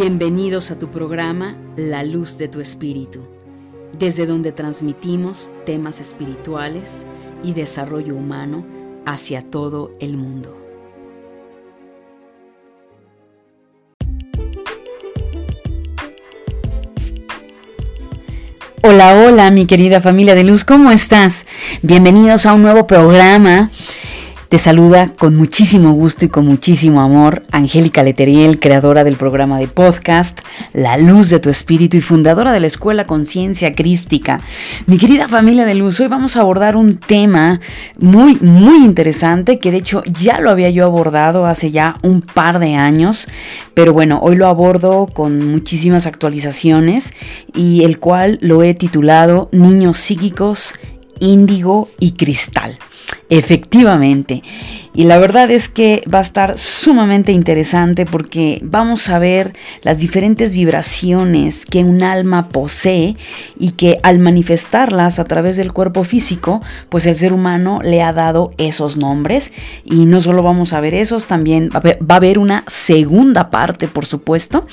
Bienvenidos a tu programa La Luz de tu Espíritu, desde donde transmitimos temas espirituales y desarrollo humano hacia todo el mundo. Hola, hola mi querida familia de luz, ¿cómo estás? Bienvenidos a un nuevo programa te saluda con muchísimo gusto y con muchísimo amor Angélica Leteriel, creadora del programa de podcast La Luz de tu Espíritu y fundadora de la Escuela Conciencia Crística. Mi querida familia de luz, hoy vamos a abordar un tema muy, muy interesante que de hecho ya lo había yo abordado hace ya un par de años, pero bueno, hoy lo abordo con muchísimas actualizaciones y el cual lo he titulado Niños psíquicos, índigo y cristal. Efectivamente. Y la verdad es que va a estar sumamente interesante porque vamos a ver las diferentes vibraciones que un alma posee y que al manifestarlas a través del cuerpo físico, pues el ser humano le ha dado esos nombres. Y no solo vamos a ver esos, también va a haber una segunda parte, por supuesto.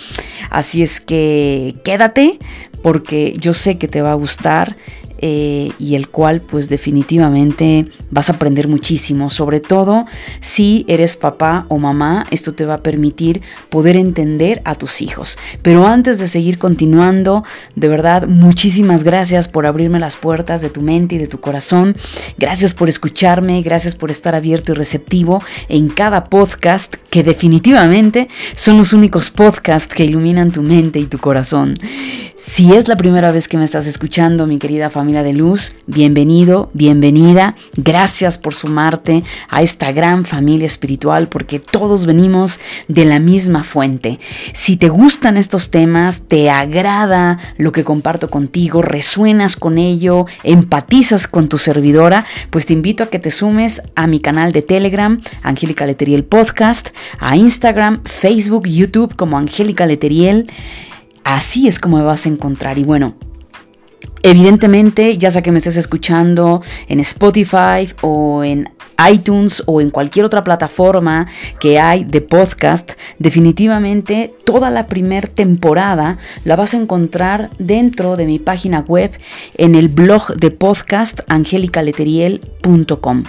Así es que quédate porque yo sé que te va a gustar. Eh, y el cual pues definitivamente vas a aprender muchísimo, sobre todo si eres papá o mamá, esto te va a permitir poder entender a tus hijos. Pero antes de seguir continuando, de verdad, muchísimas gracias por abrirme las puertas de tu mente y de tu corazón, gracias por escucharme, gracias por estar abierto y receptivo en cada podcast que definitivamente son los únicos podcasts que iluminan tu mente y tu corazón. Si es la primera vez que me estás escuchando, mi querida familia de luz, bienvenido, bienvenida. Gracias por sumarte a esta gran familia espiritual porque todos venimos de la misma fuente. Si te gustan estos temas, te agrada lo que comparto contigo, resuenas con ello, empatizas con tu servidora, pues te invito a que te sumes a mi canal de Telegram, Angélica Leteriel Podcast, a Instagram, Facebook, YouTube como Angélica Leteriel. Así es como me vas a encontrar. Y bueno, Evidentemente, ya sea que me estés escuchando en Spotify o en iTunes o en cualquier otra plataforma que hay de podcast, definitivamente toda la primera temporada la vas a encontrar dentro de mi página web en el blog de podcast angelicaleteriel.com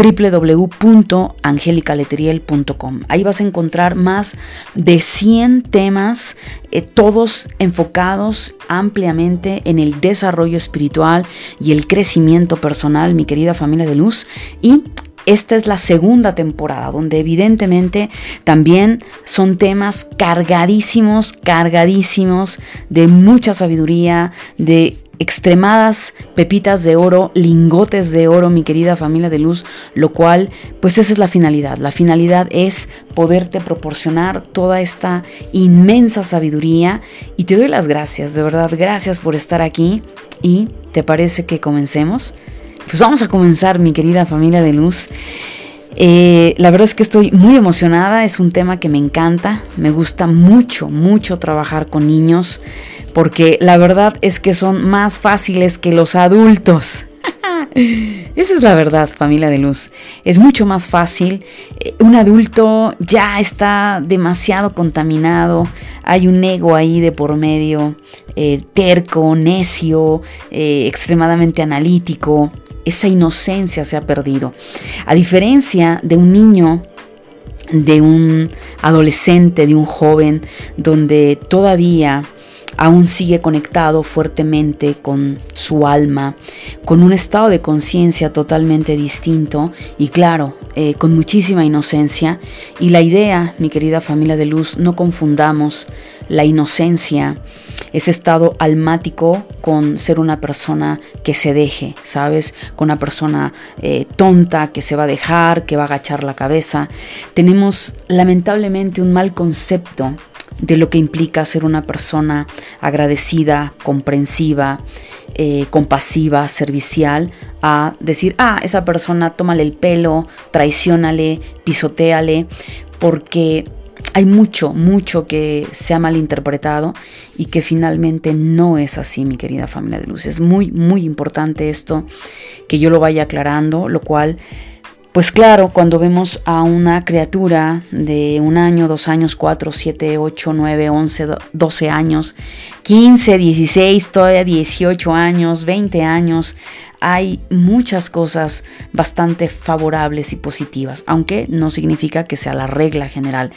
www.angelicaleteriel.com. Ahí vas a encontrar más de 100 temas, eh, todos enfocados ampliamente en el desarrollo espiritual y el crecimiento personal, mi querida familia de luz. Y esta es la segunda temporada, donde evidentemente también son temas cargadísimos, cargadísimos de mucha sabiduría, de extremadas pepitas de oro, lingotes de oro, mi querida familia de luz, lo cual, pues esa es la finalidad. La finalidad es poderte proporcionar toda esta inmensa sabiduría y te doy las gracias, de verdad, gracias por estar aquí y te parece que comencemos. Pues vamos a comenzar, mi querida familia de luz. Eh, la verdad es que estoy muy emocionada, es un tema que me encanta, me gusta mucho, mucho trabajar con niños, porque la verdad es que son más fáciles que los adultos. Esa es la verdad, familia de luz. Es mucho más fácil. Eh, un adulto ya está demasiado contaminado. Hay un ego ahí de por medio, eh, terco, necio, extremadamente analítico esa inocencia se ha perdido. A diferencia de un niño, de un adolescente, de un joven, donde todavía aún sigue conectado fuertemente con su alma, con un estado de conciencia totalmente distinto y claro, eh, con muchísima inocencia. Y la idea, mi querida familia de luz, no confundamos la inocencia, ese estado almático con ser una persona que se deje, ¿sabes? Con una persona eh, tonta que se va a dejar, que va a agachar la cabeza. Tenemos lamentablemente un mal concepto de lo que implica ser una persona agradecida, comprensiva, eh, compasiva, servicial, a decir, ah, esa persona tómale el pelo, traicionale, pisoteale, porque hay mucho, mucho que se ha malinterpretado y que finalmente no es así, mi querida familia de luz. Es muy, muy importante esto, que yo lo vaya aclarando, lo cual pues claro, cuando vemos a una criatura de un año, dos años, cuatro, siete, ocho, nueve, once, doce años, quince, dieciséis, todavía dieciocho años, veinte años, hay muchas cosas bastante favorables y positivas, aunque no significa que sea la regla general.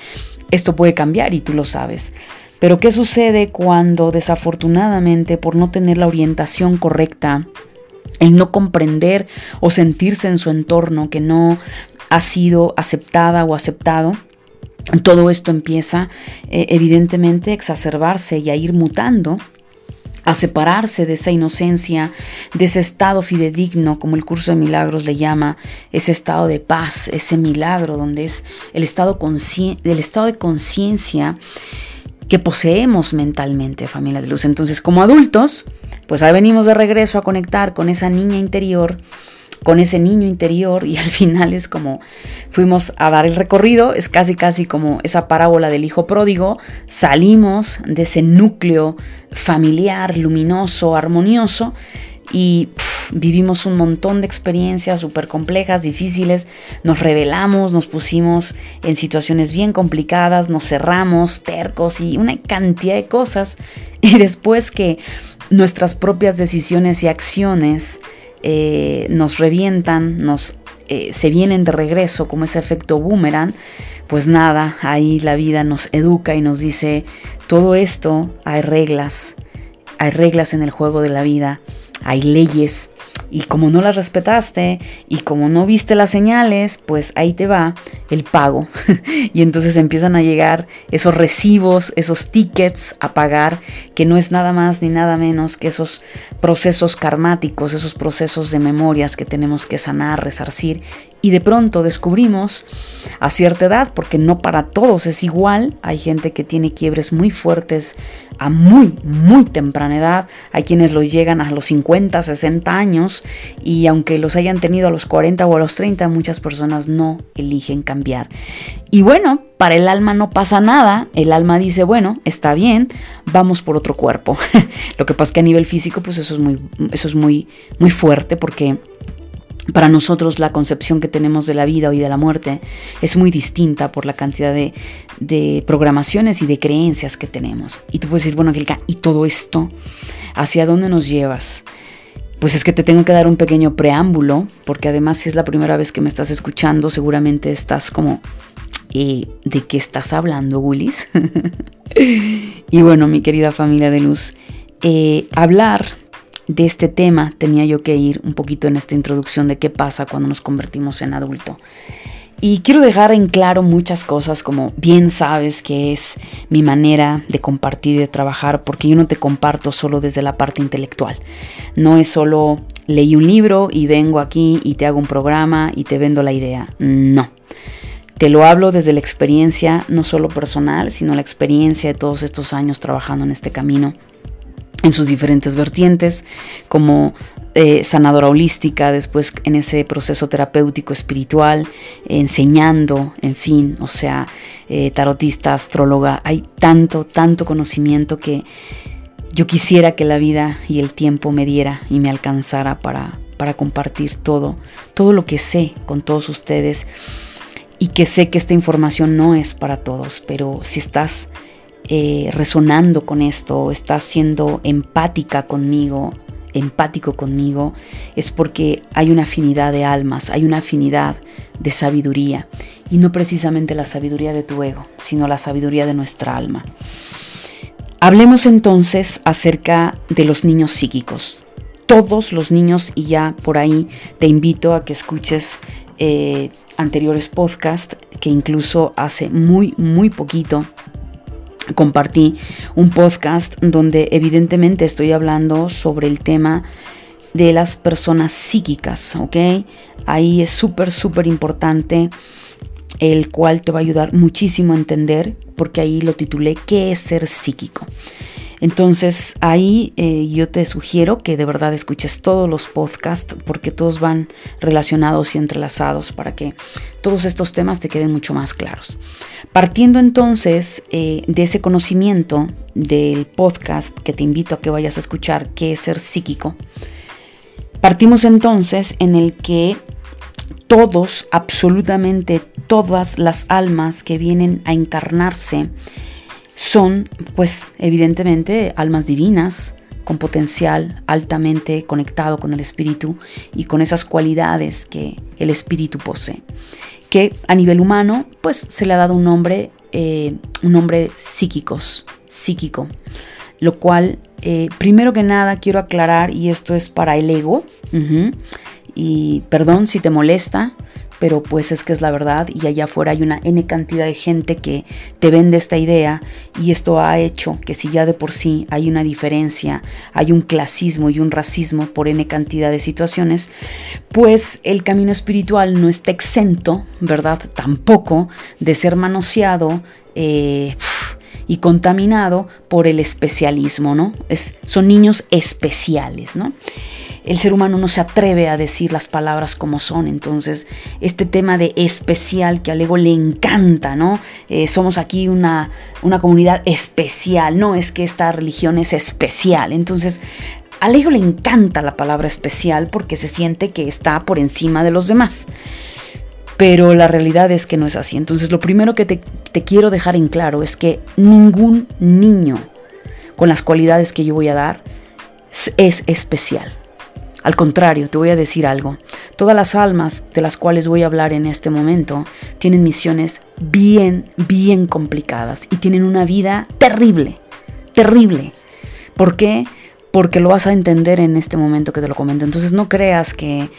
Esto puede cambiar y tú lo sabes. Pero ¿qué sucede cuando desafortunadamente por no tener la orientación correcta, el no comprender o sentirse en su entorno que no ha sido aceptada o aceptado, todo esto empieza eh, evidentemente a exacerbarse y a ir mutando a separarse de esa inocencia, de ese estado fidedigno, como el curso de milagros le llama, ese estado de paz, ese milagro donde es el estado, estado de conciencia que poseemos mentalmente, familia de luz. Entonces, como adultos, pues ahí venimos de regreso a conectar con esa niña interior, con ese niño interior y al final es como fuimos a dar el recorrido, es casi casi como esa parábola del hijo pródigo, salimos de ese núcleo familiar, luminoso, armonioso y vivimos un montón de experiencias súper complejas, difíciles, nos revelamos, nos pusimos en situaciones bien complicadas, nos cerramos, tercos y una cantidad de cosas. Y después que nuestras propias decisiones y acciones eh, nos revientan, nos eh, se vienen de regreso como ese efecto boomerang, pues nada, ahí la vida nos educa y nos dice, todo esto hay reglas, hay reglas en el juego de la vida hay leyes y como no las respetaste y como no viste las señales, pues ahí te va el pago. y entonces empiezan a llegar esos recibos, esos tickets a pagar, que no es nada más ni nada menos que esos procesos karmáticos, esos procesos de memorias que tenemos que sanar, resarcir y de pronto descubrimos a cierta edad, porque no para todos es igual, hay gente que tiene quiebres muy fuertes a muy, muy temprana edad, hay quienes lo llegan a los 50, 60 años y aunque los hayan tenido a los 40 o a los 30, muchas personas no eligen cambiar. Y bueno, para el alma no pasa nada, el alma dice, bueno, está bien, vamos por otro cuerpo. lo que pasa es que a nivel físico, pues eso es muy, eso es muy, muy fuerte porque para nosotros la concepción que tenemos de la vida y de la muerte es muy distinta por la cantidad de, programaciones y de creencias que tenemos. Y tú puedes decir, bueno, Angélica, ¿y todo esto? ¿Hacia dónde nos llevas? Pues es que te tengo que dar un pequeño preámbulo, porque además si es la primera vez que me estás escuchando, seguramente estás como, eh, ¿de qué estás hablando, Willis? y bueno, mi querida familia de luz, eh, hablar de este tema tenía yo que ir un poquito en esta introducción de qué pasa cuando nos convertimos en adulto. Y quiero dejar en claro muchas cosas como bien sabes que es mi manera de compartir de trabajar porque yo no te comparto solo desde la parte intelectual. No es solo leí un libro y vengo aquí y te hago un programa y te vendo la idea. No. Te lo hablo desde la experiencia no solo personal, sino la experiencia de todos estos años trabajando en este camino en sus diferentes vertientes, como eh, sanadora holística, después en ese proceso terapéutico espiritual, enseñando, en fin, o sea, eh, tarotista, astróloga, hay tanto, tanto conocimiento que yo quisiera que la vida y el tiempo me diera y me alcanzara para, para compartir todo, todo lo que sé con todos ustedes y que sé que esta información no es para todos, pero si estás eh, resonando con esto, estás siendo empática conmigo, empático conmigo, es porque hay una afinidad de almas, hay una afinidad de sabiduría, y no precisamente la sabiduría de tu ego, sino la sabiduría de nuestra alma. Hablemos entonces acerca de los niños psíquicos. Todos los niños, y ya por ahí te invito a que escuches eh, anteriores podcasts, que incluso hace muy, muy poquito compartí un podcast donde evidentemente estoy hablando sobre el tema de las personas psíquicas, ¿ok? Ahí es súper, súper importante, el cual te va a ayudar muchísimo a entender, porque ahí lo titulé ¿Qué es ser psíquico? Entonces ahí eh, yo te sugiero que de verdad escuches todos los podcasts porque todos van relacionados y entrelazados para que todos estos temas te queden mucho más claros. Partiendo entonces eh, de ese conocimiento del podcast que te invito a que vayas a escuchar, que es ser psíquico, partimos entonces en el que todos, absolutamente todas las almas que vienen a encarnarse son, pues, evidentemente, almas divinas, con potencial altamente conectado con el espíritu y con esas cualidades que el espíritu posee. Que a nivel humano, pues se le ha dado un nombre, eh, un nombre psíquicos, psíquico, lo cual, eh, primero que nada, quiero aclarar, y esto es para el ego, y perdón si te molesta, pero pues es que es la verdad y allá afuera hay una N cantidad de gente que te vende esta idea y esto ha hecho que si ya de por sí hay una diferencia, hay un clasismo y un racismo por N cantidad de situaciones, pues el camino espiritual no está exento, ¿verdad? Tampoco de ser manoseado. Eh, y contaminado por el especialismo, ¿no? Es, son niños especiales, ¿no? El ser humano no se atreve a decir las palabras como son. Entonces, este tema de especial que al ego le encanta, ¿no? Eh, somos aquí una, una comunidad especial, no es que esta religión es especial. Entonces, al ego le encanta la palabra especial porque se siente que está por encima de los demás. Pero la realidad es que no es así. Entonces, lo primero que te, te quiero dejar en claro es que ningún niño con las cualidades que yo voy a dar es especial. Al contrario, te voy a decir algo. Todas las almas de las cuales voy a hablar en este momento tienen misiones bien, bien complicadas y tienen una vida terrible, terrible. ¿Por qué? Porque lo vas a entender en este momento que te lo comento. Entonces no creas que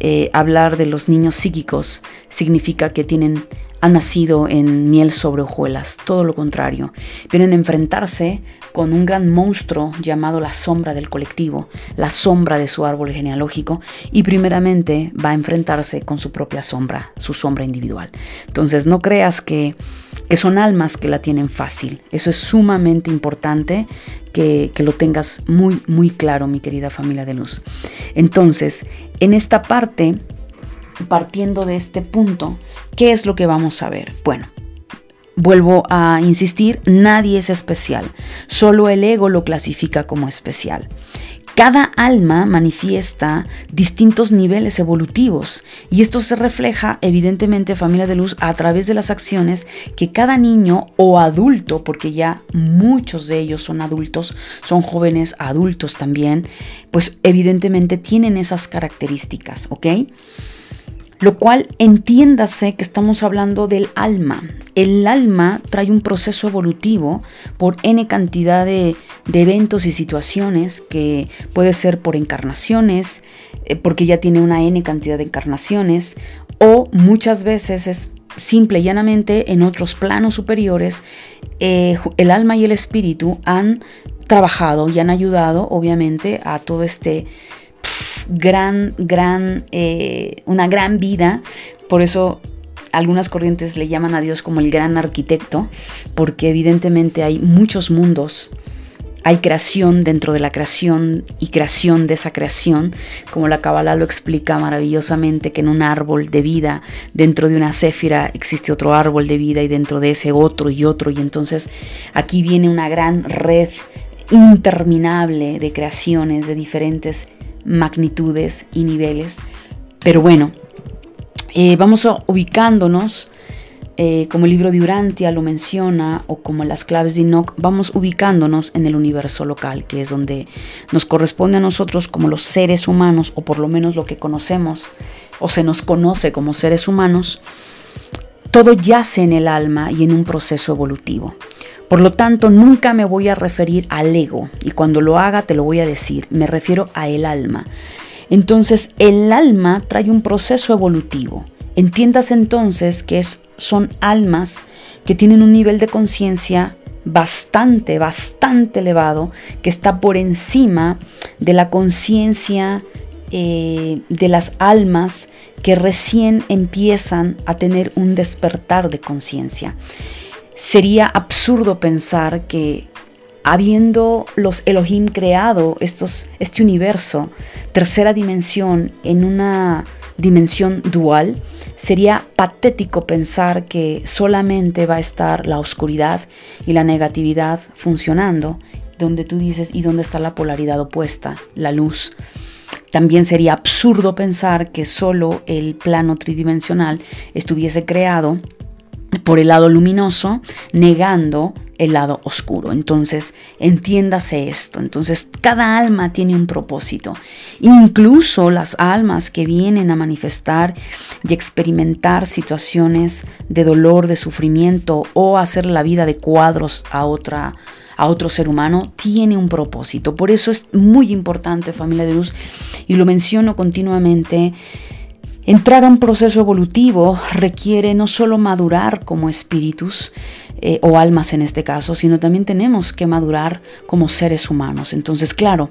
eh, hablar de los niños psíquicos significa que tienen han nacido en miel sobre hojuelas, todo lo contrario. Vienen a enfrentarse con un gran monstruo llamado la sombra del colectivo, la sombra de su árbol genealógico, y primeramente va a enfrentarse con su propia sombra, su sombra individual. Entonces no creas que, que son almas que la tienen fácil. Eso es sumamente importante que, que, lo tengas muy, muy claro, mi querida familia de luz. Entonces, en esta parte partiendo de este punto, ¿qué es lo que vamos a ver? Bueno, Vuelvo a insistir, nadie es especial, solo el ego lo clasifica como especial. Cada alma manifiesta distintos niveles evolutivos y esto se refleja evidentemente familia de luz a través de las acciones que cada niño o adulto, porque ya muchos de ellos son adultos, son jóvenes adultos también, pues evidentemente tienen esas características, ¿ok? Lo cual entiéndase que estamos hablando del alma. El alma trae un proceso evolutivo por n cantidad de, eventos y situaciones que puede ser por encarnaciones, eh, porque ya tiene una n cantidad de encarnaciones, o muchas veces es simple y llanamente en otros planos superiores, eh, el alma y el espíritu han trabajado y han ayudado obviamente a todo este gran, gran, eh, una gran vida. Por eso algunas corrientes le llaman a Dios como el gran arquitecto, porque evidentemente hay muchos mundos. Hay creación dentro de la creación y creación de esa creación, como la Kabbalah lo explica maravillosamente, que en un árbol de vida, dentro de una céfira existe otro árbol de vida y dentro de ese otro y otro. Y entonces aquí viene una gran red interminable de creaciones de diferentes magnitudes y niveles. Pero bueno, eh, vamos ubicándonos, eh, como el libro de Urantia lo menciona, o como las claves de Enoch, vamos ubicándonos en el universo local, que es donde nos corresponde a nosotros como los seres humanos, o por lo menos lo que conocemos, o se nos conoce como seres humanos. Todo yace en el alma y en un proceso evolutivo. Por lo tanto, nunca me voy a referir al ego y cuando lo haga te lo voy a decir, me refiero a el alma. Entonces, el alma trae un proceso evolutivo. Entiendas entonces que son almas que tienen un nivel de conciencia bastante, bastante elevado, que está por encima de la conciencia eh, de las almas que recién empiezan a tener un despertar de conciencia. Sería absurdo pensar que habiendo los Elohim creado estos, este universo, tercera dimensión, en una dimensión dual, sería patético pensar que solamente va a estar la oscuridad y la negatividad funcionando, donde tú dices, ¿y dónde está la polaridad opuesta, la luz? también sería absurdo pensar que solo el plano tridimensional estuviese creado por el lado luminoso, negando el lado oscuro. Entonces, entiéndase esto. Entonces, cada alma tiene un propósito. Incluso las almas que vienen a manifestar y experimentar situaciones de dolor, de sufrimiento o hacer la vida de cuadros a otra a otro ser humano, tiene un propósito. Por eso es muy importante, familia de luz, y lo menciono continuamente, Entrar a un proceso evolutivo requiere no solo madurar como espíritus, eh, o almas en este caso, sino también tenemos que madurar como seres humanos. Entonces, claro,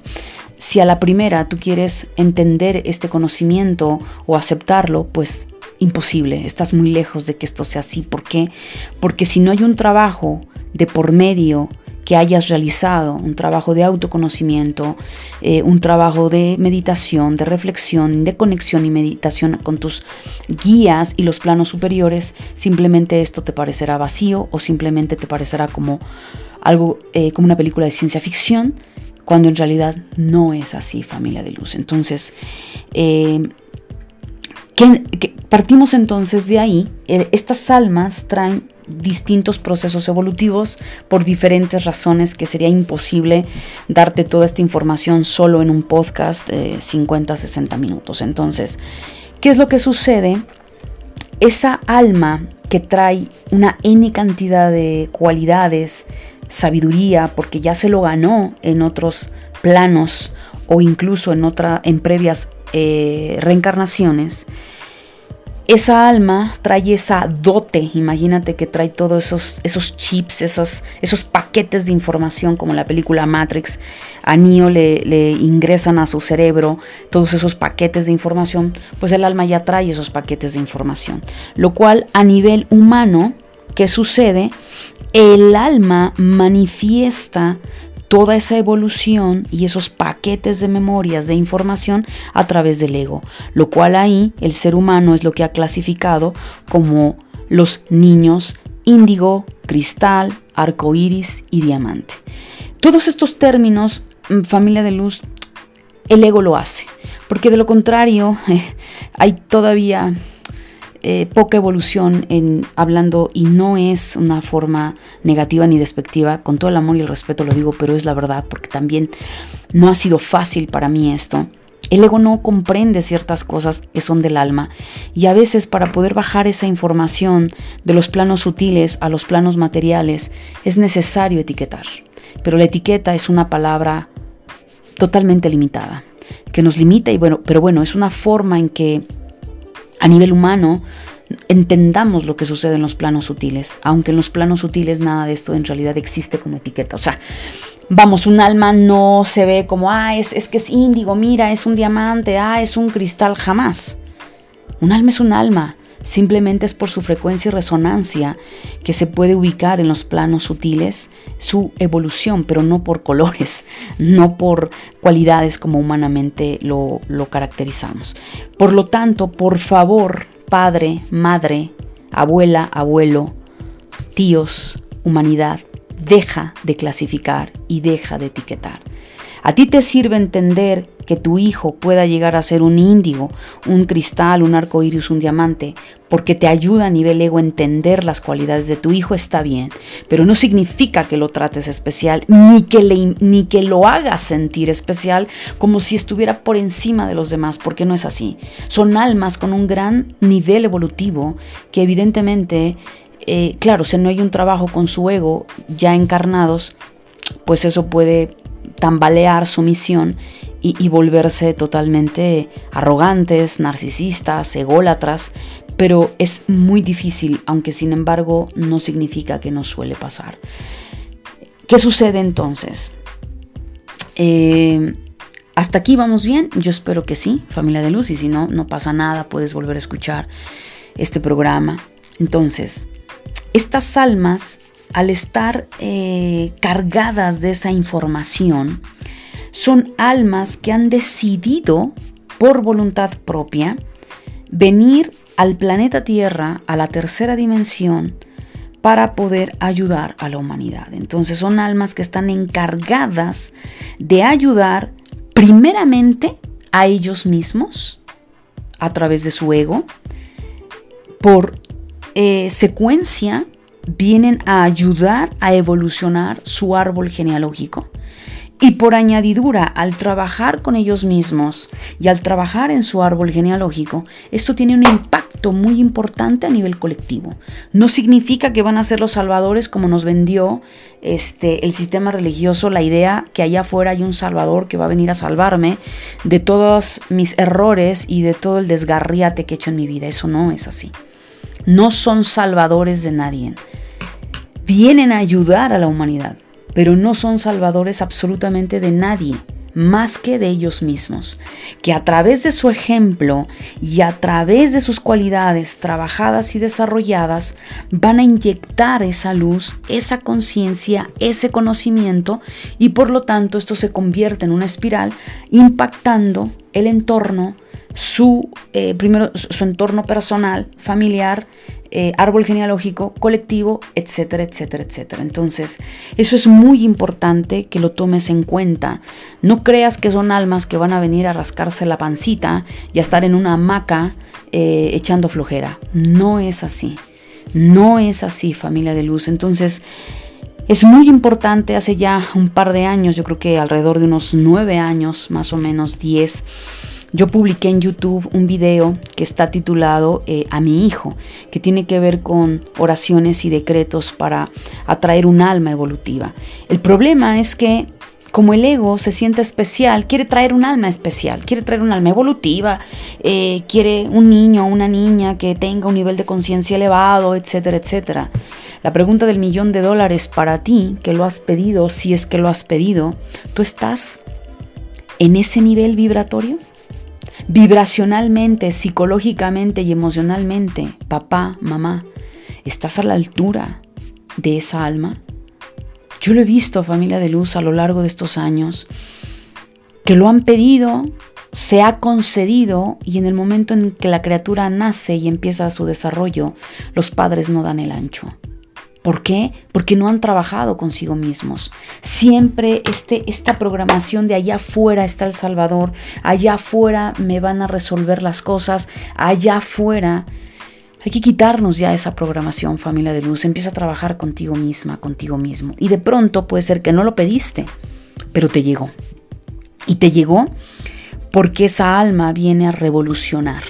si a la primera tú quieres entender este conocimiento o aceptarlo, pues imposible, estás muy lejos de que esto sea así. ¿Por qué? Porque si no hay un trabajo de por medio, que hayas realizado, un trabajo de autoconocimiento, eh, un trabajo de meditación, de reflexión, de conexión y meditación con tus guías y los planos superiores, simplemente esto te parecerá vacío o simplemente te parecerá como algo, eh, como una película de ciencia ficción, cuando en realidad no es así, familia de luz. Entonces, eh, partimos entonces de ahí, estas almas traen distintos procesos evolutivos por diferentes razones que sería imposible darte toda esta información solo en un podcast de 50, 60 minutos. Entonces, ¿qué es lo que sucede? Esa alma que trae una N cantidad de cualidades, sabiduría, porque ya se lo ganó en otros planos o incluso en, otra, en previas eh, reencarnaciones, esa alma trae esa dote, imagínate que trae todos esos, esos chips, esos, esos paquetes de información como la película Matrix, a Neo le, le ingresan a su cerebro todos esos paquetes de información, pues el alma ya trae esos paquetes de información, lo cual a nivel humano, ¿qué sucede? El alma manifiesta toda esa evolución y esos paquetes de memorias de información a través del ego, lo cual ahí el ser humano es lo que ha clasificado como los niños índigo, cristal, arco iris y diamante. Todos estos términos, mm, familia de luz, el ego lo hace, porque de lo contrario hay todavía eh, poca evolución en hablando y no es una forma negativa ni despectiva, con todo el amor y el respeto lo digo, pero es la verdad porque también no ha sido fácil para mí esto. El ego no comprende ciertas cosas que son del alma y a veces para poder bajar esa información de los planos sutiles a los planos materiales es necesario etiquetar. Pero la etiqueta es una palabra totalmente limitada, que nos limita y bueno, pero bueno, es una forma en que a nivel humano entendamos lo que sucede en los planos sutiles, aunque en los planos sutiles nada de esto en realidad existe como etiqueta. O sea, vamos, un alma no se ve como, ah, es, es que es índigo, mira, es un diamante, ah, es un cristal, jamás. Un alma es un alma simplemente es por su frecuencia y resonancia que se puede ubicar en los planos sutiles su evolución, pero no por colores, no por cualidades como humanamente lo, lo caracterizamos. Por lo tanto, por favor, padre, madre, abuela, abuelo, tíos, humanidad, deja de clasificar y deja de etiquetar. A ti te sirve entender que tu hijo pueda llegar a ser un índigo, un cristal, un arco iris, un diamante, porque te ayuda a nivel ego a entender las cualidades de tu hijo, está bien, pero no significa que lo trates especial, ni que, ni que lo hagas sentir especial como si estuviera por encima de los demás, porque no es así. Son almas con un gran nivel evolutivo que evidentemente, eh, claro, si no hay un trabajo con su ego ya encarnados, pues eso puede tambalear su misión y, volverse totalmente arrogantes, narcisistas, ególatras, pero es muy difícil, aunque sin embargo no significa que no suele pasar. ¿Qué sucede entonces? Eh, hasta aquí vamos bien, yo espero que sí, familia de luz, y si no, no pasa nada, puedes volver a escuchar este programa. Entonces, estas almas, al estar eh, cargadas de esa información, son almas que han decidido por voluntad propia venir al planeta Tierra, a la tercera dimensión, para poder ayudar a la humanidad. Entonces son almas que están encargadas de ayudar primeramente a ellos mismos a través de su ego. Por eh, secuencia vienen a ayudar a evolucionar su árbol genealógico. Y por añadidura, al trabajar con ellos mismos y al trabajar en su árbol genealógico, esto tiene un impacto muy importante a nivel colectivo. No significa que van a ser los salvadores como nos vendió este, el sistema religioso, la idea que allá afuera hay un salvador que va a venir a salvarme de todos mis errores y de todo el desgarriate que he hecho en mi vida. Eso no es así. No son salvadores de nadie. Vienen a ayudar a la humanidad pero no son salvadores absolutamente de nadie más que de ellos mismos, que a través de su ejemplo y a través de sus cualidades trabajadas y desarrolladas van a inyectar esa luz, esa conciencia, ese conocimiento y por lo tanto esto se convierte en una espiral impactando el entorno, su, eh, primero, su entorno personal, familiar, eh, árbol genealógico, colectivo, etcétera, etcétera, etcétera. Entonces, eso es muy importante que lo tomes en cuenta. No creas que son almas que van a venir a rascarse la pancita y a estar en una hamaca eh, echando flojera. No es así. No es así, familia de luz. Entonces, es muy importante, hace ya un par de años, yo creo que alrededor de unos nueve años, más o menos diez, yo publiqué en YouTube un video que está titulado eh, A mi hijo, que tiene que ver con oraciones y decretos para atraer un alma evolutiva. El problema es que como el ego se siente especial, quiere traer un alma especial, quiere traer un alma evolutiva, eh, quiere un niño o una niña que tenga un nivel de conciencia elevado, etcétera, etcétera. La pregunta del millón de dólares para ti, que lo has pedido, si es que lo has pedido, ¿tú estás en ese nivel vibratorio? Vibracionalmente, psicológicamente y emocionalmente, papá, mamá, ¿estás a la altura de esa alma? Yo lo he visto, familia de luz, a lo largo de estos años, que lo han pedido, se ha concedido y en el momento en que la criatura nace y empieza su desarrollo, los padres no dan el ancho. ¿Por qué? Porque no han trabajado consigo mismos. Siempre este, esta programación de allá afuera está el Salvador, allá afuera me van a resolver las cosas, allá afuera. Hay que quitarnos ya esa programación, familia de luz. Empieza a trabajar contigo misma, contigo mismo. Y de pronto puede ser que no lo pediste, pero te llegó. Y te llegó porque esa alma viene a revolucionar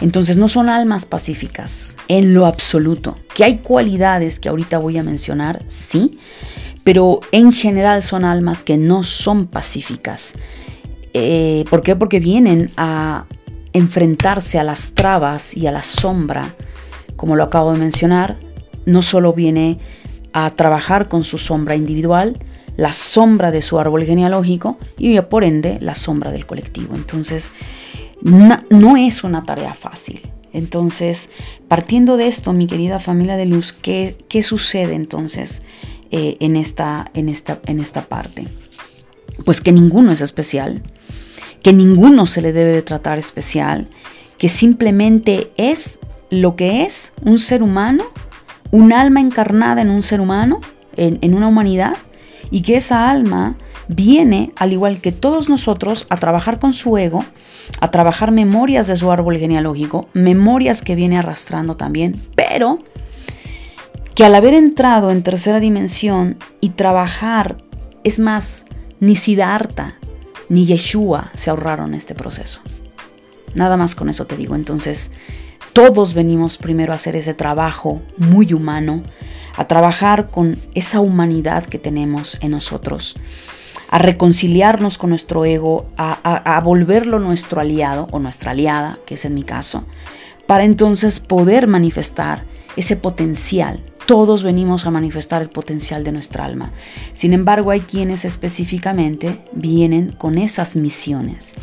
entonces no son almas pacíficas en lo absoluto. Que hay cualidades que ahorita voy a mencionar, sí, pero en general son almas que no son pacíficas. Eh, ¿Por qué? Porque vienen a enfrentarse a las trabas y a la sombra, como lo acabo de mencionar, no solo viene a trabajar con su sombra individual, la sombra de su árbol genealógico y por ende la sombra del colectivo. Entonces, no, es una tarea fácil. Entonces, partiendo de esto, mi querida familia de luz, ¿qué, qué sucede entonces eh, en, esta, en, esta, en esta parte? Pues que ninguno es especial, que ninguno se le debe de tratar especial, que simplemente es lo que es un ser humano, un alma encarnada en un ser humano, en, en una humanidad, y que esa alma viene, al igual que todos nosotros, a trabajar con su ego, a trabajar memorias de su árbol genealógico, memorias que viene arrastrando también, pero que al haber entrado en tercera dimensión y trabajar, es más, ni Siddhartha ni Yeshua se ahorraron este proceso. Nada más con eso te digo. Entonces, todos venimos primero a hacer ese trabajo muy humano, a trabajar con esa humanidad que tenemos en nosotros a reconciliarnos con nuestro ego, a, volverlo nuestro aliado o nuestra aliada, que es en mi caso, para entonces poder manifestar ese potencial. Todos venimos a manifestar el potencial de nuestra alma. Sin embargo, hay quienes específicamente vienen con esas misiones.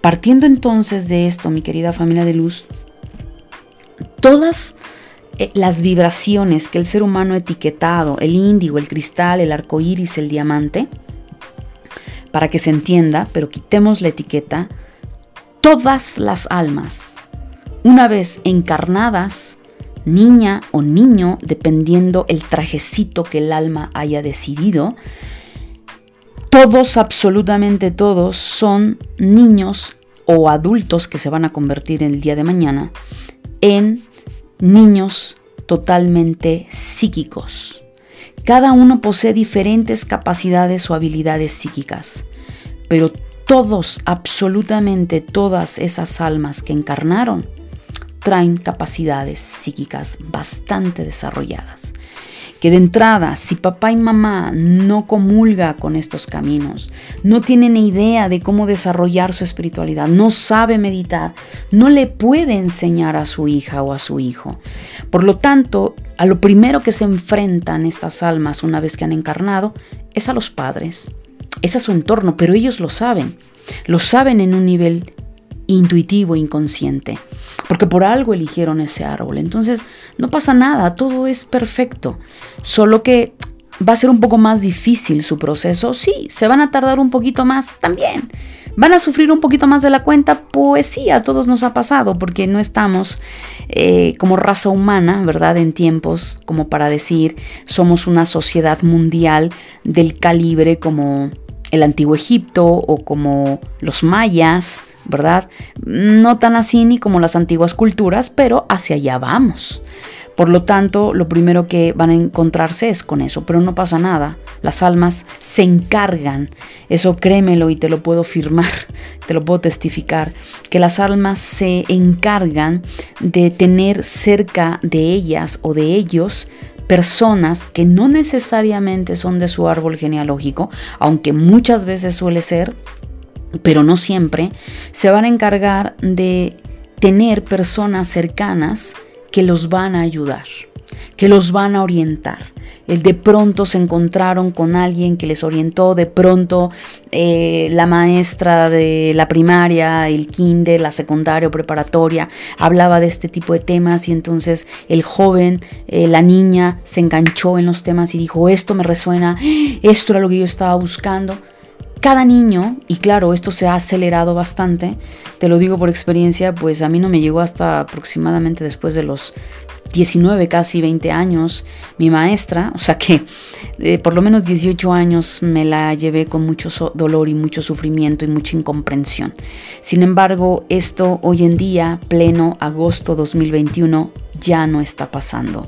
Partiendo entonces de esto, mi querida familia de luz, todas las vibraciones que el ser humano etiquetado, el índigo, el cristal, el arco iris, el diamante, para que se entienda, pero quitemos la etiqueta, todas las almas, una vez encarnadas, niña o niño, dependiendo el trajecito que el alma haya decidido, todos, absolutamente todos, son niños o adultos que se van a convertir el día de mañana en niños totalmente psíquicos. Cada uno posee diferentes capacidades o habilidades psíquicas, pero todos, absolutamente todas esas almas que encarnaron, traen capacidades psíquicas bastante desarrolladas que de entrada, si papá y mamá no comulga con estos caminos, no tiene ni idea de cómo desarrollar su espiritualidad, no sabe meditar, no le puede enseñar a su hija o a su hijo. Por lo tanto, a lo primero que se enfrentan estas almas una vez que han encarnado es a los padres, es a su entorno, pero ellos lo saben, lo saben en un nivel intuitivo, inconsciente porque por algo eligieron ese árbol. Entonces, no pasa nada, todo es perfecto. Solo que va a ser un poco más difícil su proceso. Sí, se van a tardar un poquito más también. ¿Van a sufrir un poquito más de la cuenta? Pues sí, a todos nos ha pasado, porque no estamos eh, como raza humana, ¿verdad? En tiempos como para decir somos una sociedad mundial del calibre como el antiguo Egipto o como los mayas ¿verdad? No tan así ni como las antiguas culturas, pero hacia allá vamos. Por lo tanto, lo primero que van a encontrarse es con eso, pero no pasa nada. Las almas se encargan, eso créemelo y te lo puedo firmar, te lo puedo testificar, que las almas se encargan de tener cerca de ellas o de ellos personas que no necesariamente son de su árbol genealógico, aunque muchas veces suele ser, pero no siempre, se van a encargar de tener personas cercanas que los van a ayudar, que los van a orientar. El de pronto se encontraron con alguien que les orientó, de pronto eh, la maestra de la primaria, el kinder, la secundaria o preparatoria hablaba de este tipo de temas y entonces el joven, eh, la niña se enganchó en los temas y dijo, esto me resuena, esto era lo que yo estaba buscando cada niño, y claro, esto se ha acelerado bastante, te lo digo por experiencia, pues a mí no me llegó hasta aproximadamente después de los 19, casi 20 años, mi maestra, o sea que eh, por lo menos 18 años me la llevé con mucho dolor y mucho sufrimiento y mucha incomprensión. Sin embargo, esto hoy en día, pleno agosto 2021, ya no está pasando.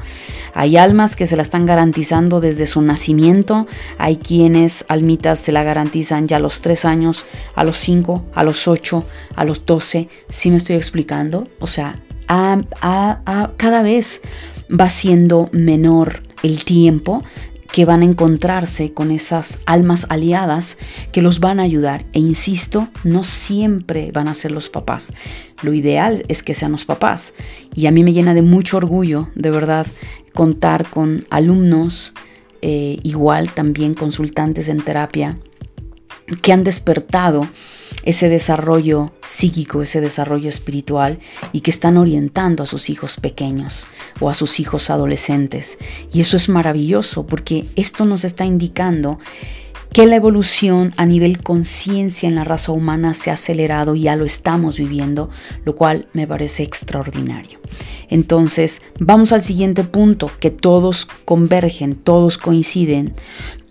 Hay almas que se la están garantizando desde su nacimiento, hay quienes almitas se la garantizan ya a los 3 años, a los 5, a los 8, a los 12, ¿sí me estoy explicando? O sea, cada vez va siendo menor el tiempo que van a encontrarse con esas almas aliadas que los van a ayudar. E insisto, no siempre van a ser los papás. Lo ideal es que sean los papás. Y a mí me llena de mucho orgullo, de verdad, contar con alumnos, eh, igual también consultantes en terapia, que han despertado ese desarrollo psíquico, ese desarrollo espiritual y que están orientando a sus hijos pequeños o a sus hijos adolescentes. Y eso es maravilloso porque esto nos está indicando que la evolución a nivel conciencia en la raza humana se ha acelerado y ya lo estamos viviendo, lo cual me parece extraordinario. Entonces, vamos al siguiente punto, que todos convergen, todos coinciden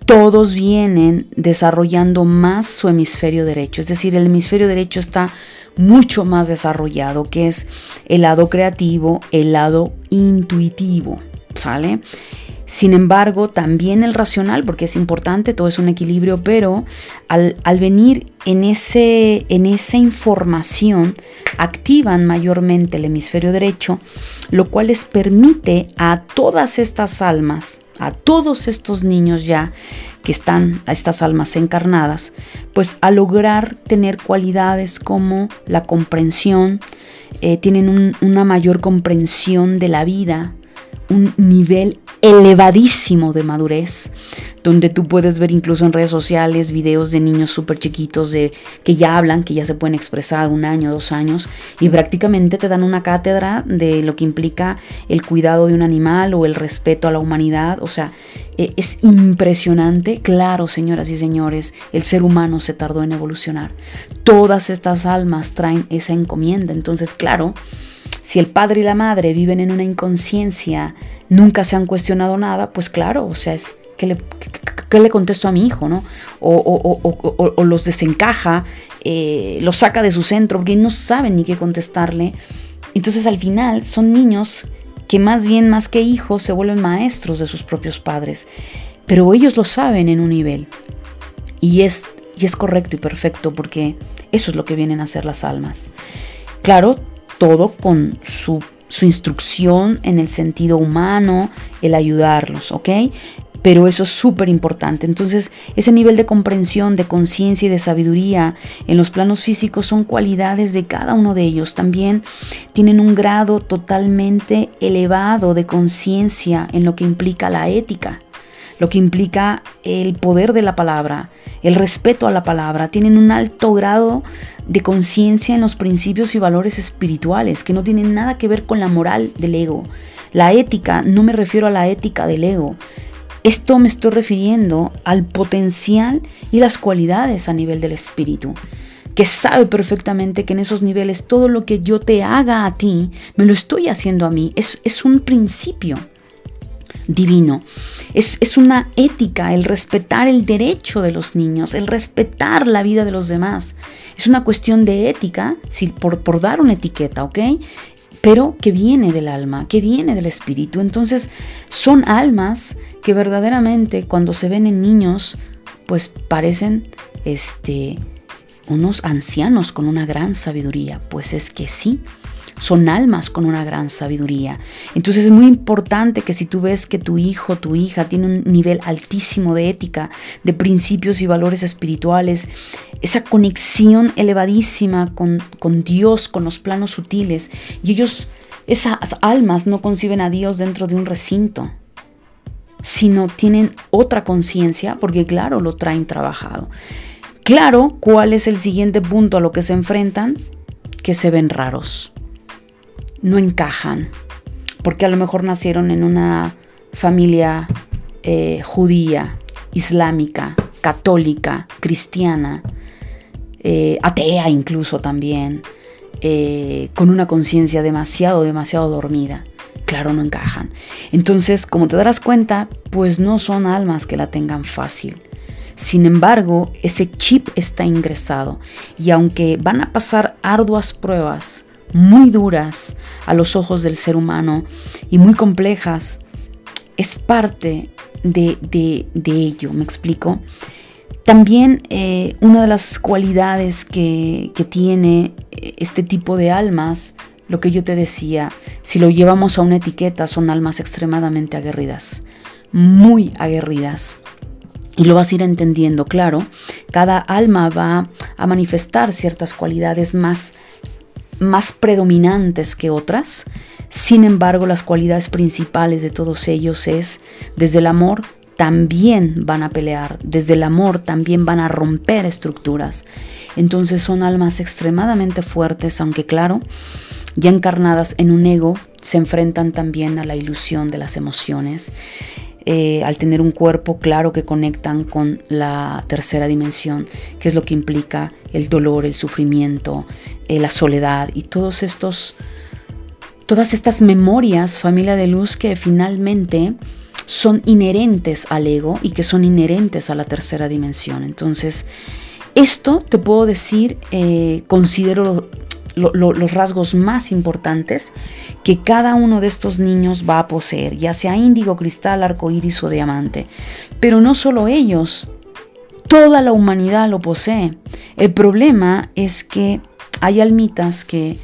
todos vienen desarrollando más su hemisferio derecho. Es decir, el hemisferio derecho está mucho más desarrollado, que es el lado creativo, el lado intuitivo. ¿Sale? Sin embargo, también el racional, porque es importante, todo es un equilibrio, pero al, venir en, ese, en esa información, activan mayormente el hemisferio derecho, lo cual les permite a todas estas almas, a todos estos niños ya que están, a estas almas encarnadas, pues a lograr tener cualidades como la comprensión, eh, tienen una mayor comprensión de la vida, un nivel elevadísimo de madurez, donde tú puedes ver incluso en redes sociales videos de niños súper chiquitos de, que ya hablan, que ya se pueden expresar un año, dos años, y prácticamente te dan una cátedra de lo que implica el cuidado de un animal o el respeto a la humanidad. O sea, e, es impresionante. Claro, señoras y señores, el ser humano se tardó en evolucionar. Todas estas almas traen esa encomienda. Entonces, claro, si el padre y la madre viven en una inconsciencia, nunca se han cuestionado nada, pues claro, o sea, es que le, ¿qué le contesto a mi hijo? ¿no? O, los desencaja, eh, los saca de su centro porque no saben ni qué contestarle. Entonces al final son niños que más bien más que hijos se vuelven maestros de sus propios padres, pero ellos lo saben en un nivel. Y es, y es correcto y perfecto porque eso es lo que vienen a hacer las almas. Claro, todo con su, su instrucción en el sentido humano, el ayudarlos, ¿ok? pero eso es súper importante. Entonces, ese nivel de comprensión, de conciencia y de sabiduría en los planos físicos son cualidades de cada uno de ellos. También tienen un grado totalmente elevado de conciencia en lo que implica la ética lo que implica el poder de la palabra, el respeto a la palabra. Tienen un alto grado de conciencia en los principios y valores espirituales que no tienen nada que ver con la moral del ego. La ética, no me refiero a la ética del ego, esto me estoy refiriendo al potencial y las cualidades a nivel del espíritu, que sabe perfectamente que en esos niveles todo lo que yo te haga a ti, me lo estoy haciendo a mí. Es, es un principio divino. Es, es, una ética el respetar el derecho de los niños, el respetar la vida de los demás. Es una cuestión de ética, si, por, por dar una etiqueta, ¿ok? pero que viene del alma, que viene del espíritu. Entonces son almas que verdaderamente cuando se ven en niños, pues parecen este unos ancianos con una gran sabiduría, pues es que sí, son almas con una gran sabiduría. Entonces es muy importante que si tú ves que tu hijo, tu hija tiene un nivel altísimo de ética, de principios y valores espirituales, esa conexión elevadísima con, con Dios, con los planos sutiles, y ellos, esas almas no conciben a Dios dentro de un recinto, sino tienen otra conciencia, porque claro, lo traen trabajado. Claro, ¿cuál es el siguiente punto a lo que se enfrentan? Que se ven raros no encajan, porque a lo mejor nacieron en una familia eh, judía, islámica, católica, cristiana, eh, atea incluso también, eh, con una conciencia demasiado, demasiado dormida. Claro, no encajan. Entonces, como te darás cuenta, pues no son almas que la tengan fácil. Sin embargo, ese chip está ingresado y aunque van a pasar arduas pruebas, muy duras a los ojos del ser humano y muy complejas, es parte de, ello, ¿me explico? También eh, una de las cualidades que, que tiene este tipo de almas, lo que yo te decía, si lo llevamos a una etiqueta, son almas extremadamente aguerridas, muy aguerridas. Y lo vas a ir entendiendo, claro, cada alma va a manifestar ciertas cualidades más más predominantes que otras. Sin embargo, las cualidades principales de todos ellos es, desde el amor, también van a pelear, desde el amor también van a romper estructuras. Entonces son almas extremadamente fuertes, aunque claro, ya encarnadas en un ego, se enfrentan también a la ilusión de las emociones eh, al tener un cuerpo claro que conectan con la tercera dimensión, que es lo que implica el dolor, el sufrimiento, eh, la soledad y todos estos, todas estas memorias, familia de luz, que finalmente son inherentes al ego y que son inherentes a la tercera dimensión. Entonces, esto te puedo decir, eh, considero los rasgos más importantes que cada uno de estos niños va a poseer, ya sea índigo, cristal, arco iris o diamante. Pero no solo ellos, toda la humanidad lo posee. El problema es que hay almitas que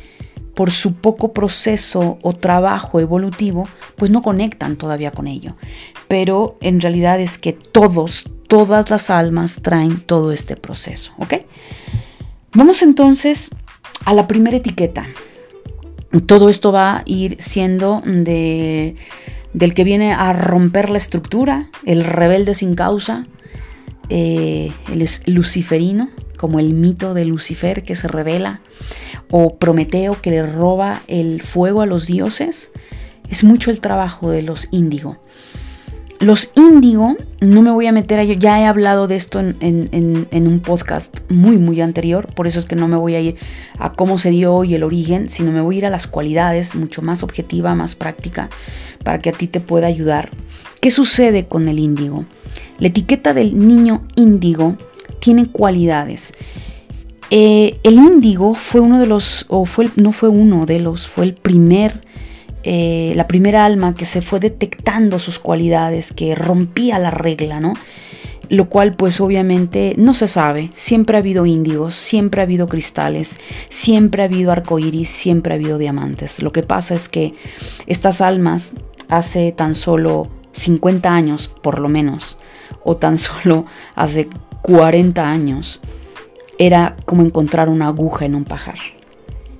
por su poco proceso o trabajo evolutivo, pues no conectan todavía con ello. Pero en realidad es que todos, todas las almas traen todo este proceso, ¿ok? Vamos entonces a la primera etiqueta. Todo esto va a ir siendo de, del que viene a romper la estructura, el rebelde sin causa, eh, el luciferino, como el mito de Lucifer que se revela, o Prometeo que le roba el fuego a los dioses. Es mucho el trabajo de los índigo. Los índigo, no me voy a meter a ello, ya he hablado de esto en, un podcast muy, muy anterior, por eso es que no me voy a ir a cómo se dio y el origen, sino me voy a ir a las cualidades, mucho más objetiva, más práctica, para que a ti te pueda ayudar. ¿Qué sucede con el índigo? La etiqueta del niño índigo tiene cualidades. Eh, el índigo fue uno de los, o fue, no fue uno de los, fue el primer, eh, la primera alma que se fue detectando sus cualidades, que rompía la regla, ¿no? Lo cual pues obviamente no se sabe. Siempre ha habido índigos, siempre ha habido cristales, siempre ha habido arcoíris, siempre ha habido diamantes. Lo que pasa es que estas almas hace tan solo 50 años, por lo menos, o tan solo hace 40 años, era como encontrar una aguja en un pajar.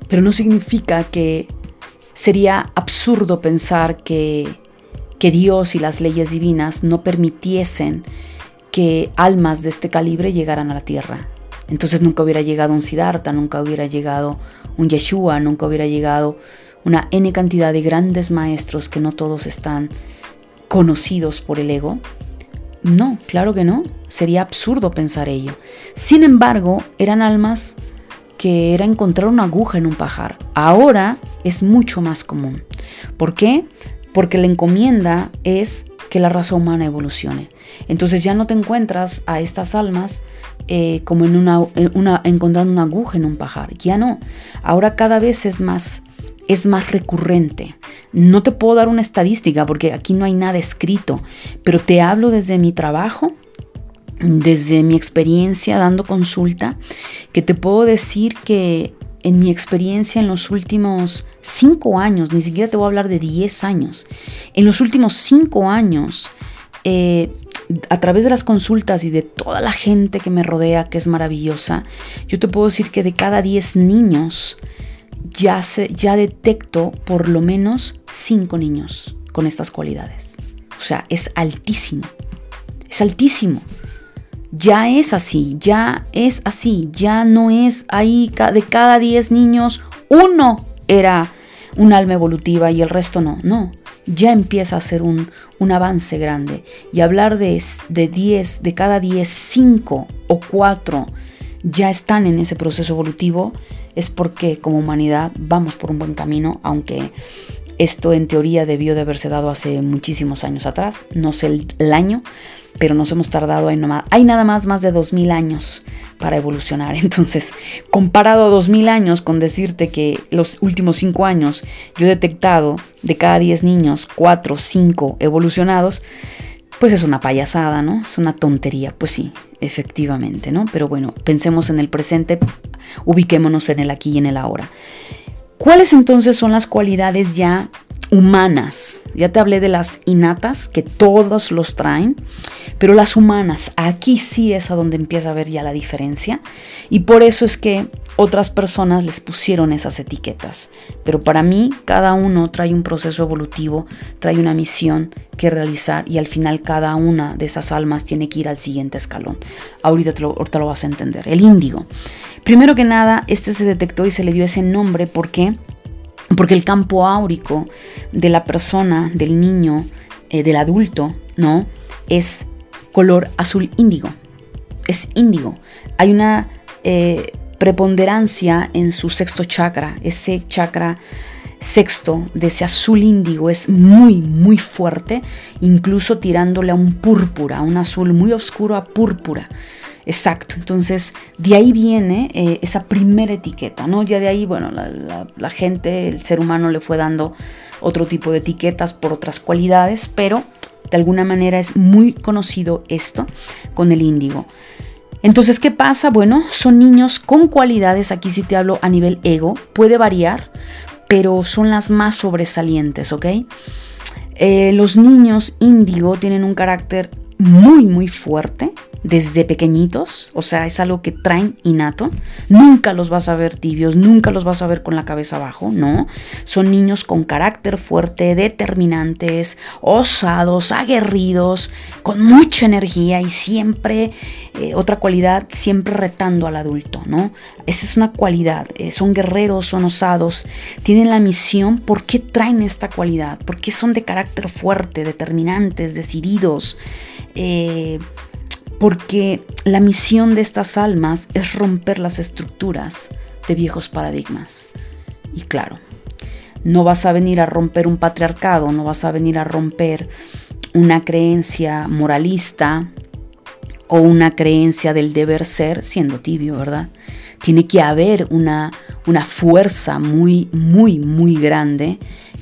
Pero no significa que sería absurdo pensar que, que Dios y las leyes divinas no permitiesen que almas de este calibre llegaran a la tierra. Entonces nunca hubiera llegado un Siddhartha, nunca hubiera llegado un Yeshua, nunca hubiera llegado una N cantidad de grandes maestros que no todos están conocidos por el ego no, claro que no. Sería absurdo pensar ello. Sin embargo, eran almas que era encontrar una aguja en un pajar. Ahora es mucho más común. ¿Por qué? Porque la encomienda es que la raza humana evolucione. Entonces ya no te encuentras a estas almas eh, como en una, una, encontrando una aguja en un pajar. Ya no. Ahora cada vez es más es más recurrente. No te puedo dar una estadística porque aquí no hay nada escrito, pero te hablo desde mi trabajo, desde mi experiencia dando consulta, que te puedo decir que en mi experiencia en los últimos cinco años, ni siquiera te voy a hablar de diez años, en los últimos cinco años, eh, a través de las consultas y de toda la gente que me rodea, que es maravillosa, yo te puedo decir que de cada diez niños, ya, ya detecto por lo menos cinco niños con estas cualidades. O sea, es altísimo. Es altísimo. Ya es así, ya es así, ya no es ahí de cada 10 niños, uno era un alma evolutiva y el resto no, no. Ya empieza a ser un, un avance grande. Y hablar de, de 10, de cada 10, 5 o 4 ya están en ese proceso evolutivo, es porque como humanidad vamos por un buen camino, aunque esto en teoría debió de haberse dado hace muchísimos años atrás, no sé el, año, pero nos hemos tardado, hay, hay nada más más de 2000 años para evolucionar. Entonces, comparado a 2000 años con decirte que los últimos 5 años yo he detectado de cada 10 niños 4, 5 evolucionados, pues es una payasada, ¿no? Es una tontería, pues sí, efectivamente, ¿no? Pero bueno, pensemos en el presente, ubiquémonos en el aquí y en el ahora. ¿Cuáles entonces son las cualidades ya humanas? Ya te hablé de las innatas, que todos los traen, pero las humanas, aquí sí es a donde empieza a ver ya la diferencia. Y por eso es que otras personas les pusieron esas etiquetas. Pero para mí, cada uno trae un proceso evolutivo, trae una misión que realizar y al final cada una de esas almas tiene que ir al siguiente escalón. Ahorita, lo, ahorita lo vas a entender. El índigo. Primero que nada, este se detectó y se le dio ese nombre porque porque el campo áurico de la persona, del niño, eh, del adulto, ¿no? Es color azul índigo. Es índigo. Hay una eh, preponderancia en su sexto chakra. Ese chakra sexto de ese azul índigo es muy, muy fuerte, incluso tirándole a un púrpura, a un azul muy oscuro a púrpura. Exacto, entonces de ahí viene eh, esa primera etiqueta, ¿no? Ya de ahí, bueno, la, gente, el ser humano le fue dando otro tipo de etiquetas por otras cualidades, pero de alguna manera es muy conocido esto con el índigo. Entonces, ¿qué pasa? Bueno, son niños con cualidades, aquí sí te hablo a nivel ego, puede variar, pero son las más sobresalientes, ¿ok? Eh, los niños índigo tienen un carácter muy, muy fuerte, desde pequeñitos, o sea, es algo que traen innato. Nunca los vas a ver tibios, nunca los vas a ver con la cabeza abajo, no. Son niños con carácter fuerte, determinantes, osados, aguerridos, con mucha energía y siempre, eh, otra cualidad, siempre retando al adulto, ¿no? Esa es una cualidad. Eh, son guerreros, son osados, tienen la misión. ¿Por qué traen esta cualidad? Porque son de carácter fuerte, determinantes, decididos. Eh, porque la misión de estas almas es romper las estructuras de viejos paradigmas. Y claro, no vas a venir a romper un patriarcado, no vas a venir a romper una creencia moralista o una creencia del deber ser siendo tibio, ¿verdad? Tiene que haber una, una fuerza muy, muy, muy grande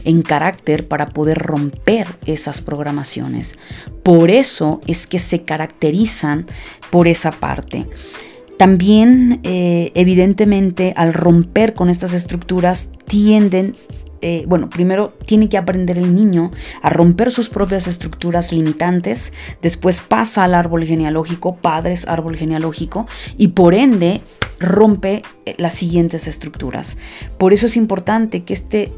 en carácter para poder romper esas programaciones. Por eso es que se caracterizan por esa parte. También, eh, evidentemente, al romper con estas estructuras, tienden eh, bueno, primero tiene que aprender el niño a romper sus propias estructuras limitantes, después pasa al árbol genealógico, padres, árbol genealógico, y por ende rompe eh, las siguientes estructuras. Por eso es importante que este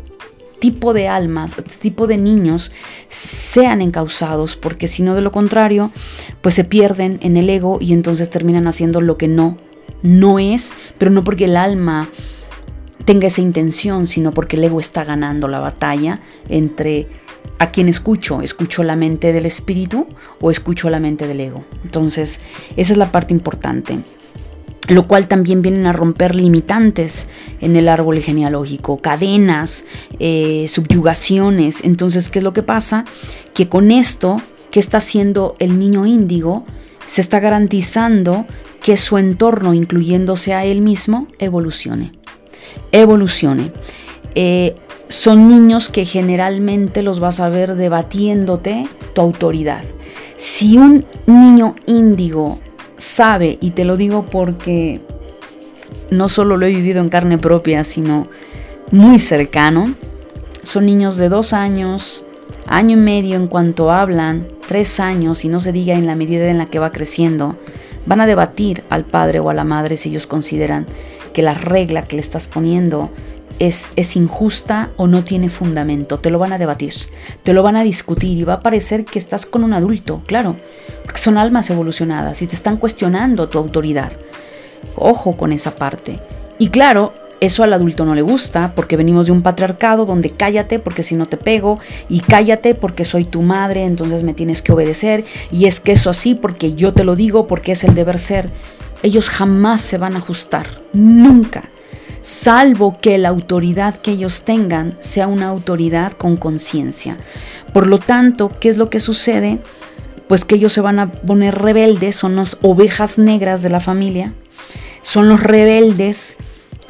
tipo de almas, este tipo de niños sean encausados, porque si no de lo contrario, pues se pierden en el ego y entonces terminan haciendo lo que no, no es, pero no porque el alma tenga esa intención, sino porque el ego está ganando la batalla entre a quién escucho, escucho la mente del espíritu o escucho la mente del ego. Entonces, esa es la parte importante lo cual también vienen a romper limitantes en el árbol genealógico, cadenas, eh, subyugaciones. Entonces, ¿qué es lo que pasa? Que con esto, ¿qué está haciendo el niño índigo? Se está garantizando que su entorno, incluyéndose a él mismo, evolucione. Evolucione. Eh, son niños que generalmente los vas a ver debatiéndote tu autoridad. Si un niño índigo sabe, y te lo digo porque no solo lo he vivido en carne propia, sino muy cercano, son niños de dos años, año y medio en cuanto hablan, tres años, y no se diga en la medida en la que va creciendo, van a debatir al padre o a la madre si ellos consideran que la regla que le estás poniendo es, injusta o no tiene fundamento. Te lo van a debatir, te lo van a discutir y va a parecer que estás con un adulto, claro, porque son almas evolucionadas y te están cuestionando tu autoridad. Ojo con esa parte. Y claro, eso al adulto no le gusta porque venimos de un patriarcado donde cállate porque si no te pego y cállate porque soy tu madre, entonces me tienes que obedecer y es que eso así porque yo te lo digo porque es el deber ser. Ellos jamás se van a ajustar, nunca salvo que la autoridad que ellos tengan sea una autoridad con conciencia. Por lo tanto, ¿qué es lo que sucede? Pues que ellos se van a poner rebeldes, son las ovejas negras de la familia, son los rebeldes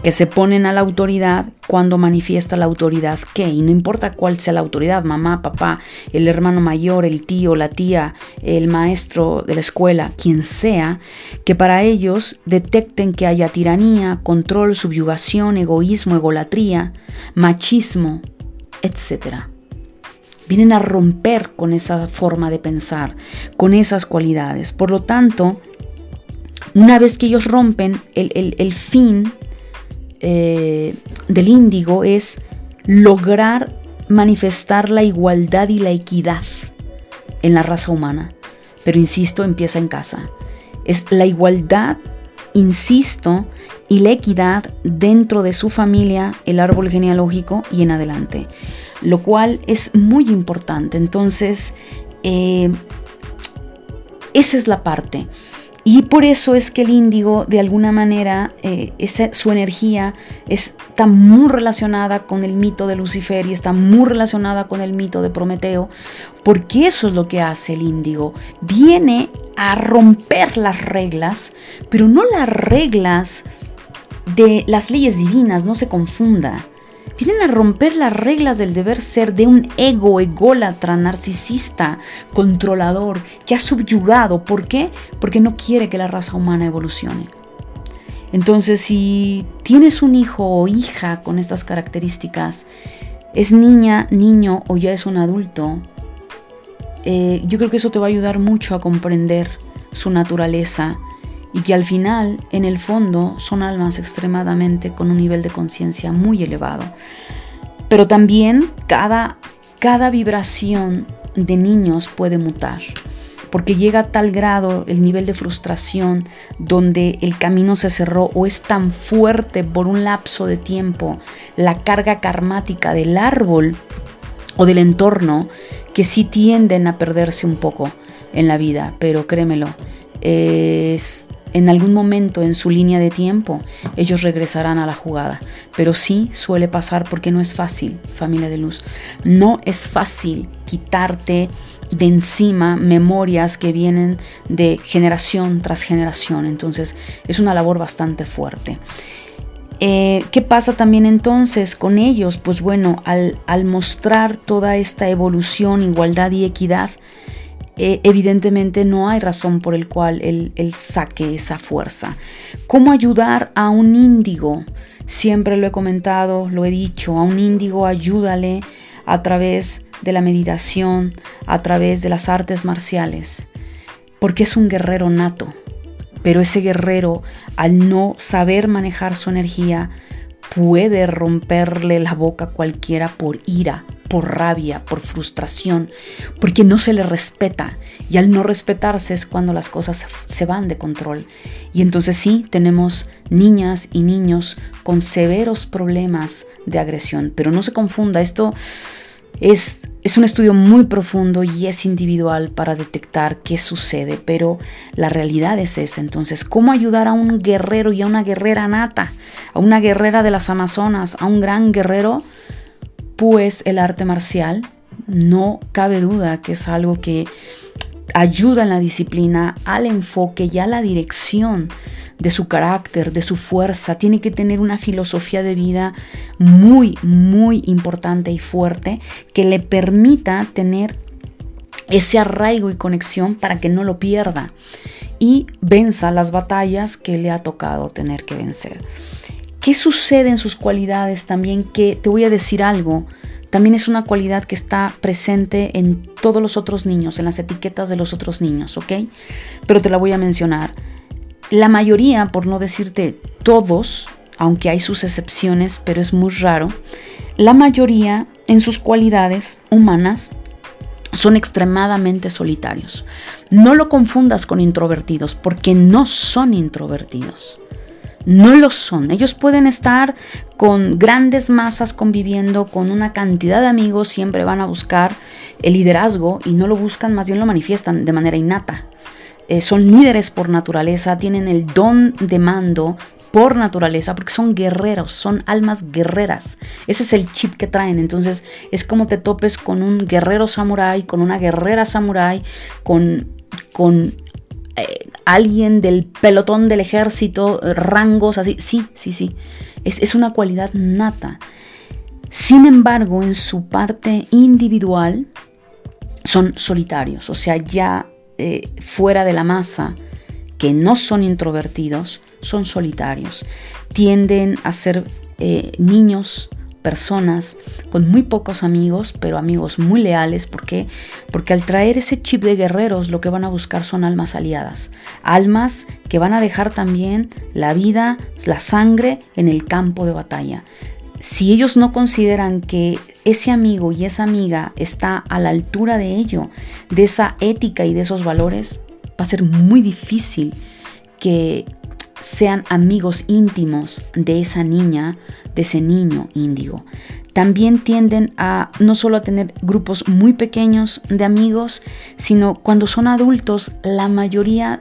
que se ponen a la autoridad cuando manifiesta la autoridad que, y no importa cuál sea la autoridad, mamá, papá, el hermano mayor, el tío, la tía, el maestro de la escuela, quien sea, que para ellos detecten que haya tiranía, control, subyugación, egoísmo, egolatría, machismo, etc. Vienen a romper con esa forma de pensar, con esas cualidades. Por lo tanto, una vez que ellos rompen, el, el, el fin eh, del índigo es lograr manifestar la igualdad y la equidad en la raza humana. Pero insisto, empieza en casa. Es la igualdad, insisto, y la equidad dentro de su familia, el árbol genealógico y en adelante. Lo cual es muy importante. Entonces, eh, esa es la parte. Y por eso es que el índigo, de alguna manera, eh, su energía está muy relacionada con el mito de Lucifer y está muy relacionada con el mito de Prometeo, porque eso es lo que hace el índigo. Viene a romper las reglas, pero no las reglas de las leyes divinas, no se confunda vienen a romper las reglas del deber ser de un ego ególatra, narcisista, controlador, que ha subyugado. ¿Por qué? Porque no quiere que la raza humana evolucione. Entonces, si tienes un hijo o hija con estas características, es niña, niño o ya es un adulto, eh, yo creo que eso te va a ayudar mucho a comprender su naturaleza y que al final, en el fondo, son almas extremadamente con un nivel de conciencia muy elevado. Pero también cada, cada vibración de niños puede mutar, porque llega a tal grado el nivel de frustración donde el camino se cerró o es tan fuerte por un lapso de tiempo la carga karmática del árbol o del entorno que sí tienden a perderse un poco en la vida, pero créemelo, es en algún momento en su línea de tiempo ellos regresarán a la jugada. Pero sí suele pasar porque no es fácil, familia de luz. No es fácil quitarte de encima memorias que vienen de generación tras generación. Entonces es una labor bastante fuerte. Eh, ¿Qué pasa también entonces con ellos? Pues bueno, al, mostrar toda esta evolución, igualdad y equidad, eh, evidentemente no hay razón por el cual él, él, saque esa fuerza. ¿Cómo ayudar a un índigo? Siempre lo he comentado, lo he dicho, a un índigo ayúdale a través de la meditación, a través de las artes marciales, porque es un guerrero nato. Pero ese guerrero, al no saber manejar su energía, puede romperle la boca a cualquiera por ira, por rabia, por frustración, porque no se le respeta. Y al no respetarse es cuando las cosas se van de control. Y entonces sí, tenemos niñas y niños con severos problemas de agresión. Pero no se confunda, esto es, un estudio muy profundo y es individual para detectar qué sucede, pero la realidad es esa. Entonces, ¿cómo ayudar a un guerrero y a una guerrera nata, a una guerrera de las Amazonas, a un gran guerrero? Pues el arte marcial, no cabe duda que es algo que ayuda en la disciplina, al enfoque y a la dirección de su carácter, de su fuerza, tiene que tener una filosofía de vida muy, muy importante y fuerte que le permita tener ese arraigo y conexión para que no lo pierda y venza las batallas que le ha tocado tener que vencer. ¿Qué sucede en sus cualidades también? Que te voy a decir algo, también es una cualidad que está presente en todos los otros niños, en las etiquetas de los otros niños, ¿ok? Pero te la voy a mencionar. La mayoría, por no decirte todos, aunque hay sus excepciones, pero es muy raro, la mayoría en sus cualidades humanas son extremadamente solitarios. No lo confundas con introvertidos, porque no son introvertidos. No lo son. Ellos pueden estar con grandes masas conviviendo, con una cantidad de amigos, siempre van a buscar el liderazgo y no lo buscan, más bien lo manifiestan de manera innata. Eh, son líderes por naturaleza, tienen el don de mando por naturaleza, porque son guerreros, son almas guerreras. Ese es el chip que traen. Entonces es como te topes con un guerrero samurái, con una guerrera samurái, con, con eh, alguien del pelotón del ejército, rangos así. Sí, sí, sí. Es, es una cualidad nata. Sin embargo, en su parte individual, son solitarios, o sea, ya eh, fuera de la masa, que no son introvertidos, son solitarios. Tienden a ser eh, niños, personas con muy pocos amigos, pero amigos muy leales. ¿Por qué? Porque al traer ese chip de guerreros, lo que van a buscar son almas aliadas. Almas que van a dejar también la vida, la sangre en el campo de batalla si ellos no consideran que ese amigo y esa amiga está a la altura de ello, de esa ética y de esos valores, va a ser muy difícil que sean amigos íntimos de esa niña, de ese niño índigo. También tienden a no solo a tener grupos muy pequeños de amigos, sino cuando son adultos, la mayoría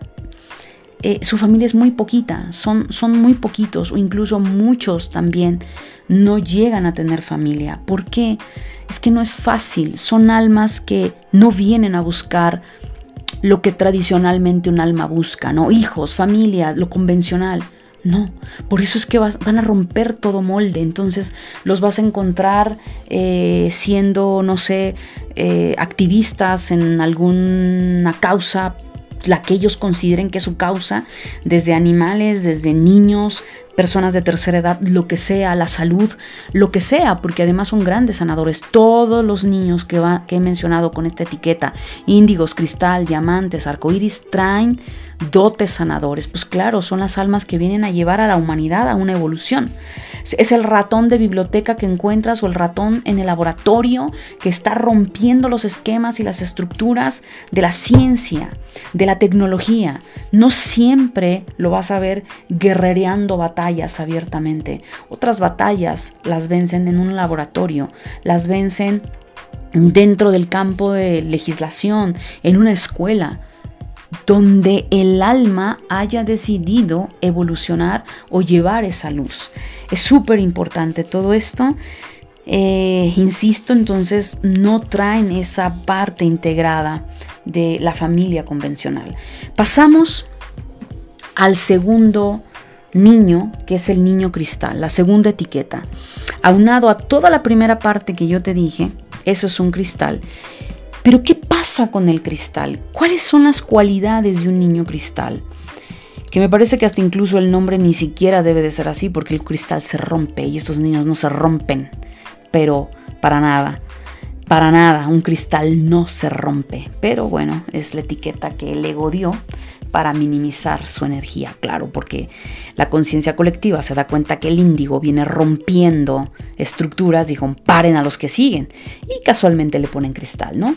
eh, su familia es muy poquita, son, son muy poquitos o incluso muchos también no llegan a tener familia. ¿Por qué? Es que no es fácil, son almas que no vienen a buscar lo que tradicionalmente un alma busca, ¿no? Hijos, familia, lo convencional. No, por eso es que van a romper todo molde, entonces los vas a encontrar eh, siendo, no sé, eh, activistas en alguna causa la que ellos consideren que es su causa, desde animales, desde niños, personas de tercera edad, lo que sea, la salud, lo que sea, porque además son grandes sanadores. Todos los niños que, he mencionado con esta etiqueta, índigos, cristal, diamantes, arcoíris, traen dotes sanadores. Pues claro, son las almas que vienen a llevar a la humanidad a una evolución. Es el ratón de biblioteca que encuentras o el ratón en el laboratorio que está rompiendo los esquemas y las estructuras de la ciencia, de la tecnología. No siempre lo vas a ver guerrereando batallas abiertamente. Otras batallas las vencen en un laboratorio, las vencen dentro del campo de legislación, en una escuela donde el alma haya decidido evolucionar o llevar esa luz. Es súper importante todo esto. Eh, insisto, entonces no traen esa parte integrada de la familia convencional. Pasamos al segundo niño, que es el niño cristal, la segunda etiqueta. Aunado a toda la primera parte que yo te dije, eso es un cristal. Pero ¿qué pasa con el cristal? ¿Cuáles son las cualidades de un niño cristal? Que me parece que hasta incluso el nombre ni siquiera debe de ser así porque el cristal se rompe y estos niños no se rompen. Pero para nada, para nada, un cristal no se rompe. Pero bueno, es la etiqueta que el ego dio para minimizar su energía, claro, porque la conciencia colectiva se da cuenta que el índigo viene rompiendo estructuras, dijo, paren a los que siguen, y casualmente le ponen cristal, ¿no?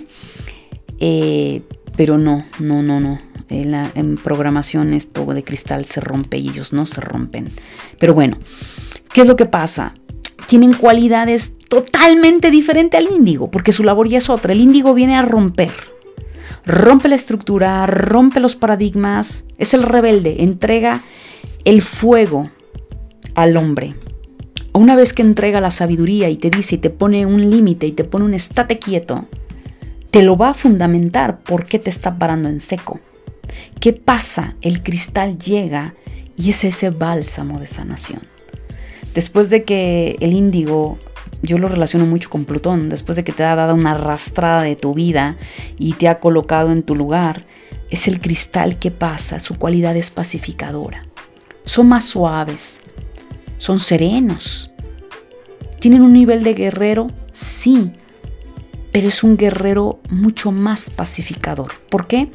Eh, pero no, no, no, no. En, la, en programación esto de cristal se rompe y ellos no se rompen. Pero bueno, ¿qué es lo que pasa? Tienen cualidades totalmente diferentes al índigo, porque su labor ya es otra. El índigo viene a romper, rompe la estructura, rompe los paradigmas, es el rebelde, entrega el fuego al hombre. Una vez que entrega la sabiduría y te dice y te pone un límite y te pone un estate quieto, te lo va a fundamentar por qué te está parando en seco. ¿Qué pasa? El cristal llega y es ese bálsamo de sanación. Después de que el índigo yo lo relaciono mucho con Plutón, después de que te ha dado una arrastrada de tu vida y te ha colocado en tu lugar, es el cristal que pasa, su cualidad es pacificadora. Son más suaves, son serenos. ¿Tienen un nivel de guerrero? Sí, pero es un guerrero mucho más pacificador. ¿Por qué?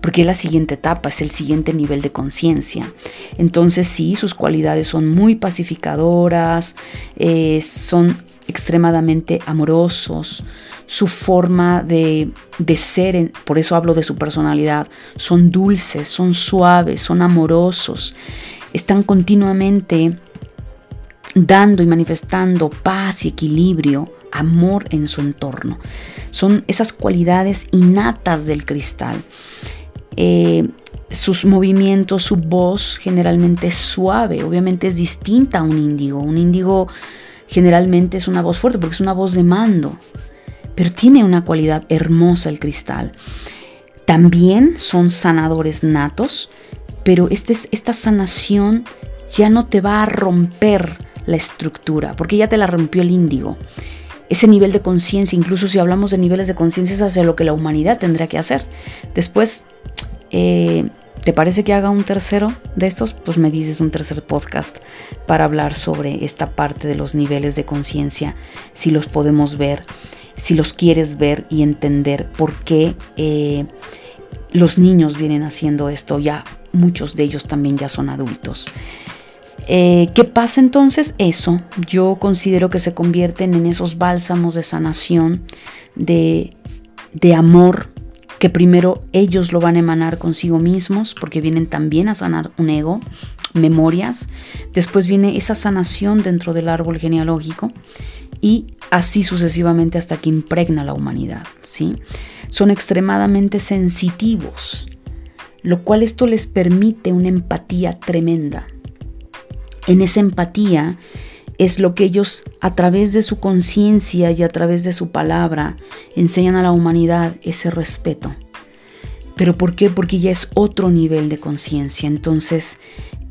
Porque es la siguiente etapa, es el siguiente nivel de conciencia. Entonces sí, sus cualidades son muy pacificadoras, eh, son extremadamente amorosos, su forma de, de ser, por eso hablo de su personalidad, son dulces, son suaves, son amorosos, están continuamente dando y manifestando paz y equilibrio, amor en su entorno. Son esas cualidades innatas del cristal. Eh, sus movimientos, su voz generalmente es suave, obviamente es distinta a un índigo. Un índigo generalmente es una voz fuerte porque es una voz de mando, pero tiene una cualidad hermosa el cristal. También son sanadores natos, pero este, esta sanación ya no te va a romper la estructura, porque ya te la rompió el índigo. Ese nivel de conciencia, incluso si hablamos de niveles de conciencia, es hacia lo que la humanidad tendría que hacer. Después, eh, ¿Te parece que haga un tercero de estos? Pues me dices un tercer podcast para hablar sobre esta parte de los niveles de conciencia, si los podemos ver, si los quieres ver y entender por qué eh, los niños vienen haciendo esto, ya muchos de ellos también ya son adultos. Eh, ¿Qué pasa entonces? Eso, yo considero que se convierten en esos bálsamos de sanación, de, de amor, que primero ellos lo van a emanar consigo mismos, porque vienen también a sanar un ego, memorias. Después viene esa sanación dentro del árbol genealógico y así sucesivamente hasta que impregna la humanidad. ¿sí? Son extremadamente sensitivos, lo cual esto les permite una empatía tremenda. En esa empatía es lo que ellos a través de su conciencia y a través de su palabra enseñan a la humanidad ese respeto. ¿Pero por qué? Porque ya es otro nivel de conciencia. Entonces,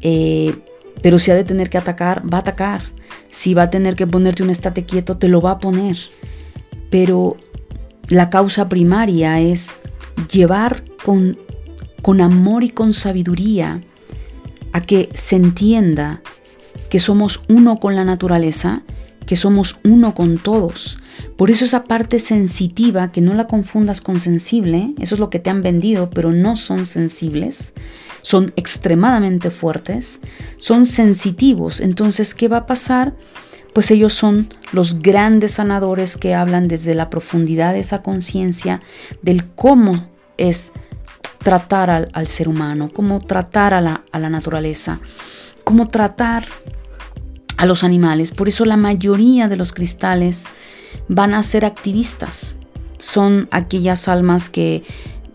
eh, pero si ha de tener que atacar, va a atacar. Si va a tener que ponerte un estate quieto, te lo va a poner. Pero la causa primaria es llevar con, con amor y con sabiduría a que se entienda que somos uno con la naturaleza, que somos uno con todos. Por eso esa parte sensitiva, que no la confundas con sensible, eso es lo que te han vendido, pero no son sensibles, son extremadamente fuertes, son sensitivos. Entonces, ¿qué va a pasar? Pues ellos son los grandes sanadores que hablan desde la profundidad de esa conciencia del cómo es tratar al, ser humano, cómo tratar a la, a la naturaleza, cómo tratar a los animales. Por eso la mayoría de los cristales van a ser activistas. Son aquellas almas que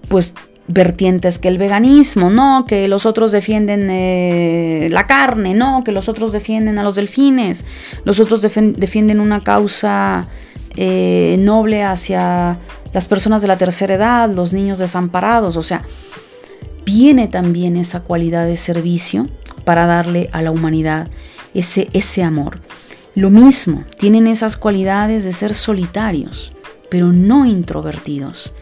pues vertientes que el veganismo, no, que los otros defienden eh, la carne, no, que los otros defienden a los delfines, los otros defienden una causa eh, noble hacia las personas de la tercera edad, los niños desamparados, o sea, viene también esa cualidad de servicio para darle a la humanidad ese, ese amor. Lo mismo, tienen esas cualidades de ser solitarios, pero no introvertidos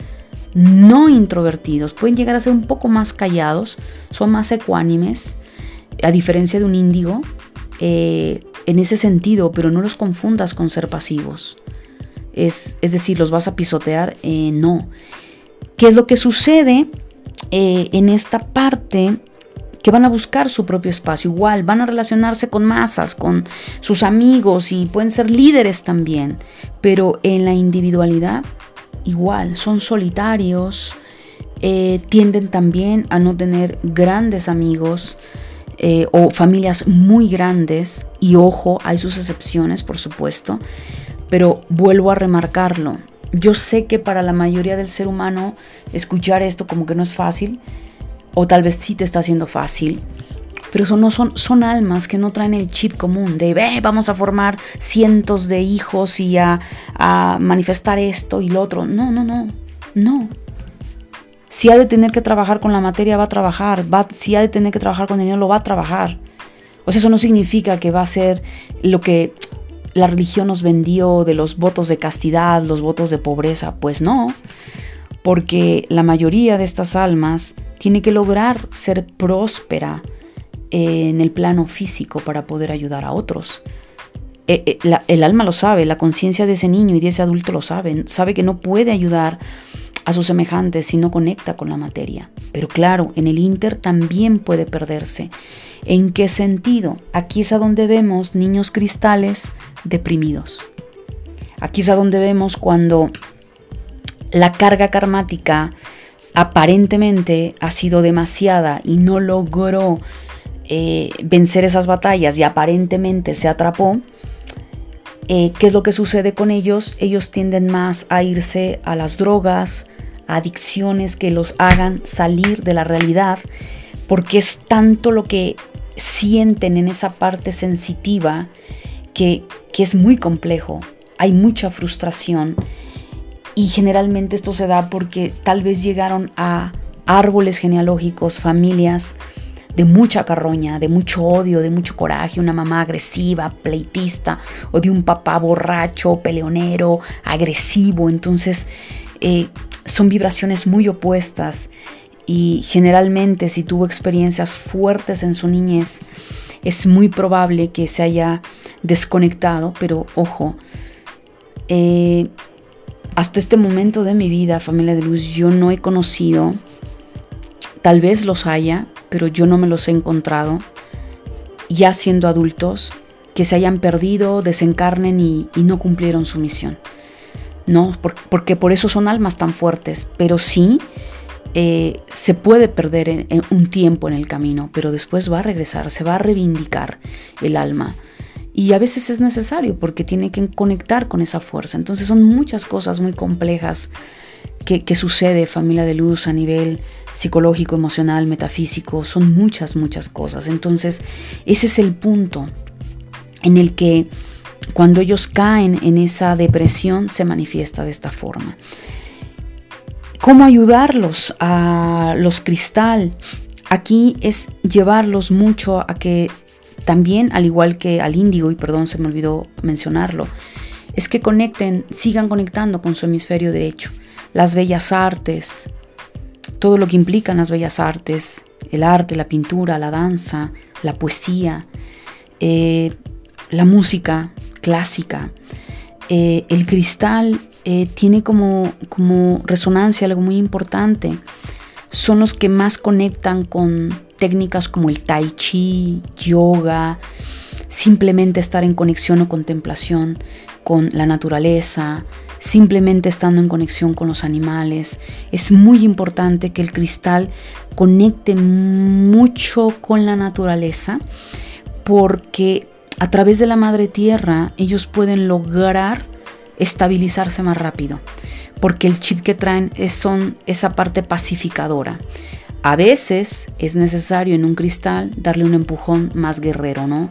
no introvertidos, pueden llegar a ser un poco más callados, son más ecuánimes, a diferencia de un índigo, eh, en ese sentido, pero no los confundas con ser pasivos. Es, decir, los vas a pisotear, eh, no. ¿Qué es lo que sucede eh, en esta parte? Que van a buscar su propio espacio, igual van a relacionarse con masas, con sus amigos y pueden ser líderes también, pero en la individualidad igual, son solitarios, eh, tienden también a no tener grandes amigos eh, o familias muy grandes, y ojo, hay sus excepciones, por supuesto, pero vuelvo a remarcarlo. Yo sé que para la mayoría del ser humano escuchar esto como que no es fácil, o tal vez sí te está haciendo fácil, pero son, no son, son almas que no traen el chip común de vamos a formar cientos de hijos y a, manifestar esto y lo otro. No, no, no, no. Si ha de tener que trabajar con la materia, va a trabajar. Si ha de tener que trabajar con el dinero, lo va a trabajar. O sea, eso no significa que va a ser lo que la religión nos vendió de los votos de castidad, los votos de pobreza. Pues no, porque la mayoría de estas almas tiene que lograr ser próspera, en el plano físico para poder ayudar a otros. Eh, eh, el alma lo sabe, la conciencia de ese niño y de ese adulto lo sabe, sabe que no puede ayudar a sus semejantes si no conecta con la materia. Pero claro, en el Inter también puede perderse. ¿En qué sentido? Aquí es a donde vemos niños cristales deprimidos. Aquí es a donde vemos cuando la carga karmática aparentemente ha sido demasiada y no logró eh, vencer esas batallas y aparentemente se atrapó, eh, ¿qué es lo que sucede con ellos? Ellos tienden más a irse a las drogas, adicciones que los hagan salir de la realidad, porque es tanto lo que sienten en esa parte sensitiva que, que es muy complejo. Hay mucha frustración y generalmente esto se da porque tal vez llegaron a árboles genealógicos, familias, de mucha carroña, de mucho odio, de mucho coraje, una mamá agresiva, pleitista, o de un papá borracho, peleonero, agresivo. Entonces, eh, son vibraciones muy opuestas y generalmente si tuvo experiencias fuertes en su niñez, es muy probable que se haya desconectado, pero ojo, eh, hasta este momento de mi vida, familia de luz, yo no he conocido, tal vez los haya, pero yo no me los he encontrado, ya siendo adultos, que se hayan perdido, desencarnen y, no cumplieron su misión. No, porque por eso son almas tan fuertes, pero sí eh, se puede perder en, un tiempo en el camino, pero después va a regresar, se va a reivindicar el alma. Y a veces es necesario porque tiene que conectar con esa fuerza. Entonces son muchas cosas muy complejas que, que sucede, familia de luz, a nivel psicológico, emocional, metafísico, son muchas, muchas cosas. Entonces, ese es el punto en el que cuando ellos caen en esa depresión se manifiesta de esta forma. ¿Cómo ayudarlos a los cristal? Aquí es llevarlos mucho a que también, al igual que al índigo, y perdón, se me olvidó mencionarlo, es que conecten, sigan conectando con su hemisferio derecho. Las bellas artes, todo lo que implican las bellas artes, el arte, la pintura, la danza, la poesía, eh, la música clásica. Eh, el cristal eh, tiene como, como resonancia algo muy importante. Son los que más conectan con técnicas como el tai chi, yoga, simplemente estar en conexión o contemplación con la naturaleza, simplemente estando en conexión con los animales. Es muy importante que el cristal conecte mucho con la naturaleza porque a través de la madre tierra ellos pueden lograr estabilizarse más rápido. porque el chip que traen es son esa parte pacificadora. A veces es necesario en un cristal darle un empujón más guerrero, ¿no?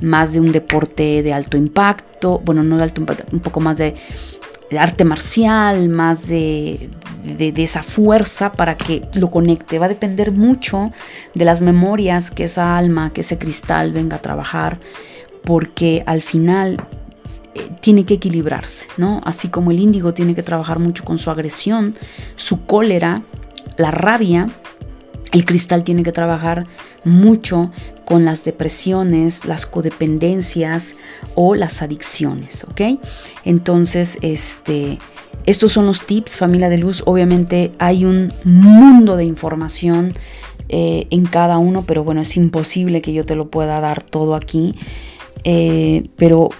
Más de un deporte de alto impacto, bueno, no de alto impacto, un poco más de, arte marcial, más de, esa fuerza para que lo conecte. Va a depender mucho de las memorias que esa alma, que ese cristal venga a trabajar, porque al final eh, tiene que equilibrarse, ¿no? Así como el índigo tiene que trabajar mucho con su agresión, su cólera, la rabia, el cristal tiene que trabajar mucho con las depresiones, las codependencias o las adicciones, ¿ok? Entonces, este, estos son los tips, familia de luz. Obviamente hay un mundo de información eh, en cada uno, pero bueno, es imposible que yo te lo pueda dar todo aquí. Eh, pero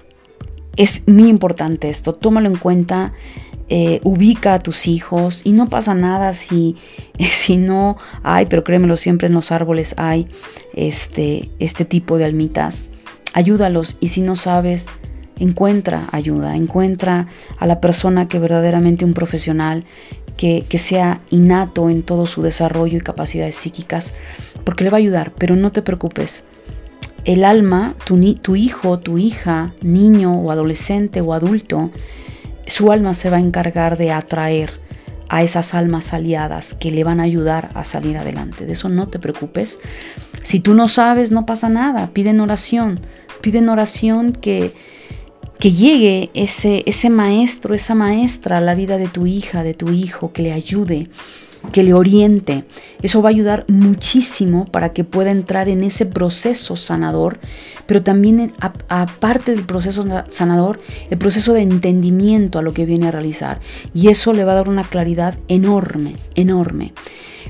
es muy importante esto, tómalo en cuenta. Eh, ubica a tus hijos y no pasa nada si, si no hay, pero créemelo, siempre en los árboles hay este, este tipo de almitas. Ayúdalos y si no sabes, encuentra ayuda, encuentra a la persona que verdaderamente un profesional que, que, sea innato en todo su desarrollo y capacidades psíquicas, porque le va a ayudar, pero no te preocupes. El alma, tu, tu hijo, tu hija, niño o adolescente o adulto, su alma se va a encargar de atraer a esas almas aliadas que le van a ayudar a salir adelante. De eso no te preocupes. Si tú no sabes, no pasa nada. Piden oración. Piden oración que, que llegue ese, ese maestro, esa maestra a la vida de tu hija, de tu hijo, que le ayude que le oriente. Eso va a ayudar muchísimo para que pueda entrar en ese proceso sanador, pero también aparte del proceso sanador, el proceso de entendimiento a lo que viene a realizar. Y eso le va a dar una claridad enorme, enorme.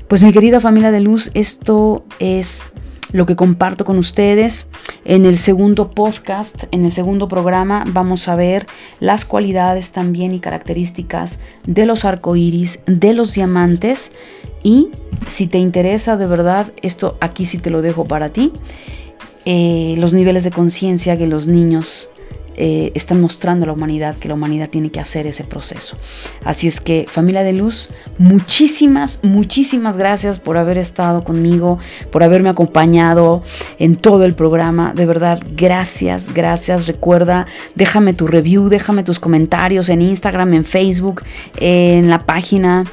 Pues mi querida familia de luz, esto es lo que comparto con ustedes. En el segundo podcast, en el segundo programa, vamos a ver las cualidades también y características de los arcoíris, de los diamantes. Y si te interesa de verdad, esto aquí sí te lo dejo para ti. Eh, los niveles de conciencia que los niños eh, están mostrando a la humanidad que la humanidad tiene que hacer ese proceso. Así es que familia de luz, muchísimas, muchísimas gracias por haber estado conmigo, por haberme acompañado en todo el programa. De verdad, gracias, gracias. Recuerda, déjame tu review, déjame tus comentarios en Instagram, en Facebook, en la página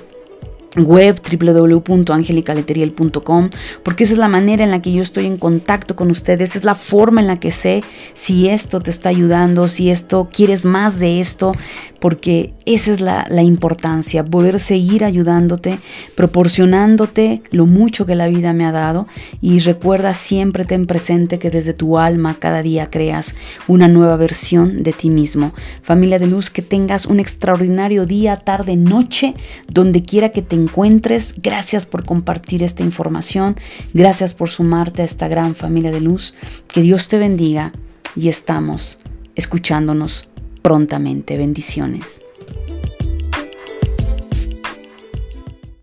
web www.angelicaleteriel.com porque esa es la manera en la que yo estoy en contacto con ustedes, es la forma en la que sé si esto te está ayudando, si esto quieres más de esto, porque esa es la, la importancia, poder seguir ayudándote, proporcionándote lo mucho que la vida me ha dado y recuerda siempre ten presente que desde tu alma cada día creas una nueva versión de ti mismo. Familia de luz, que tengas un extraordinario día, tarde, noche, donde quiera que te encuentres. Gracias por compartir esta información. Gracias por sumarte a esta gran familia de luz. Que Dios te bendiga y estamos escuchándonos prontamente. Bendiciones.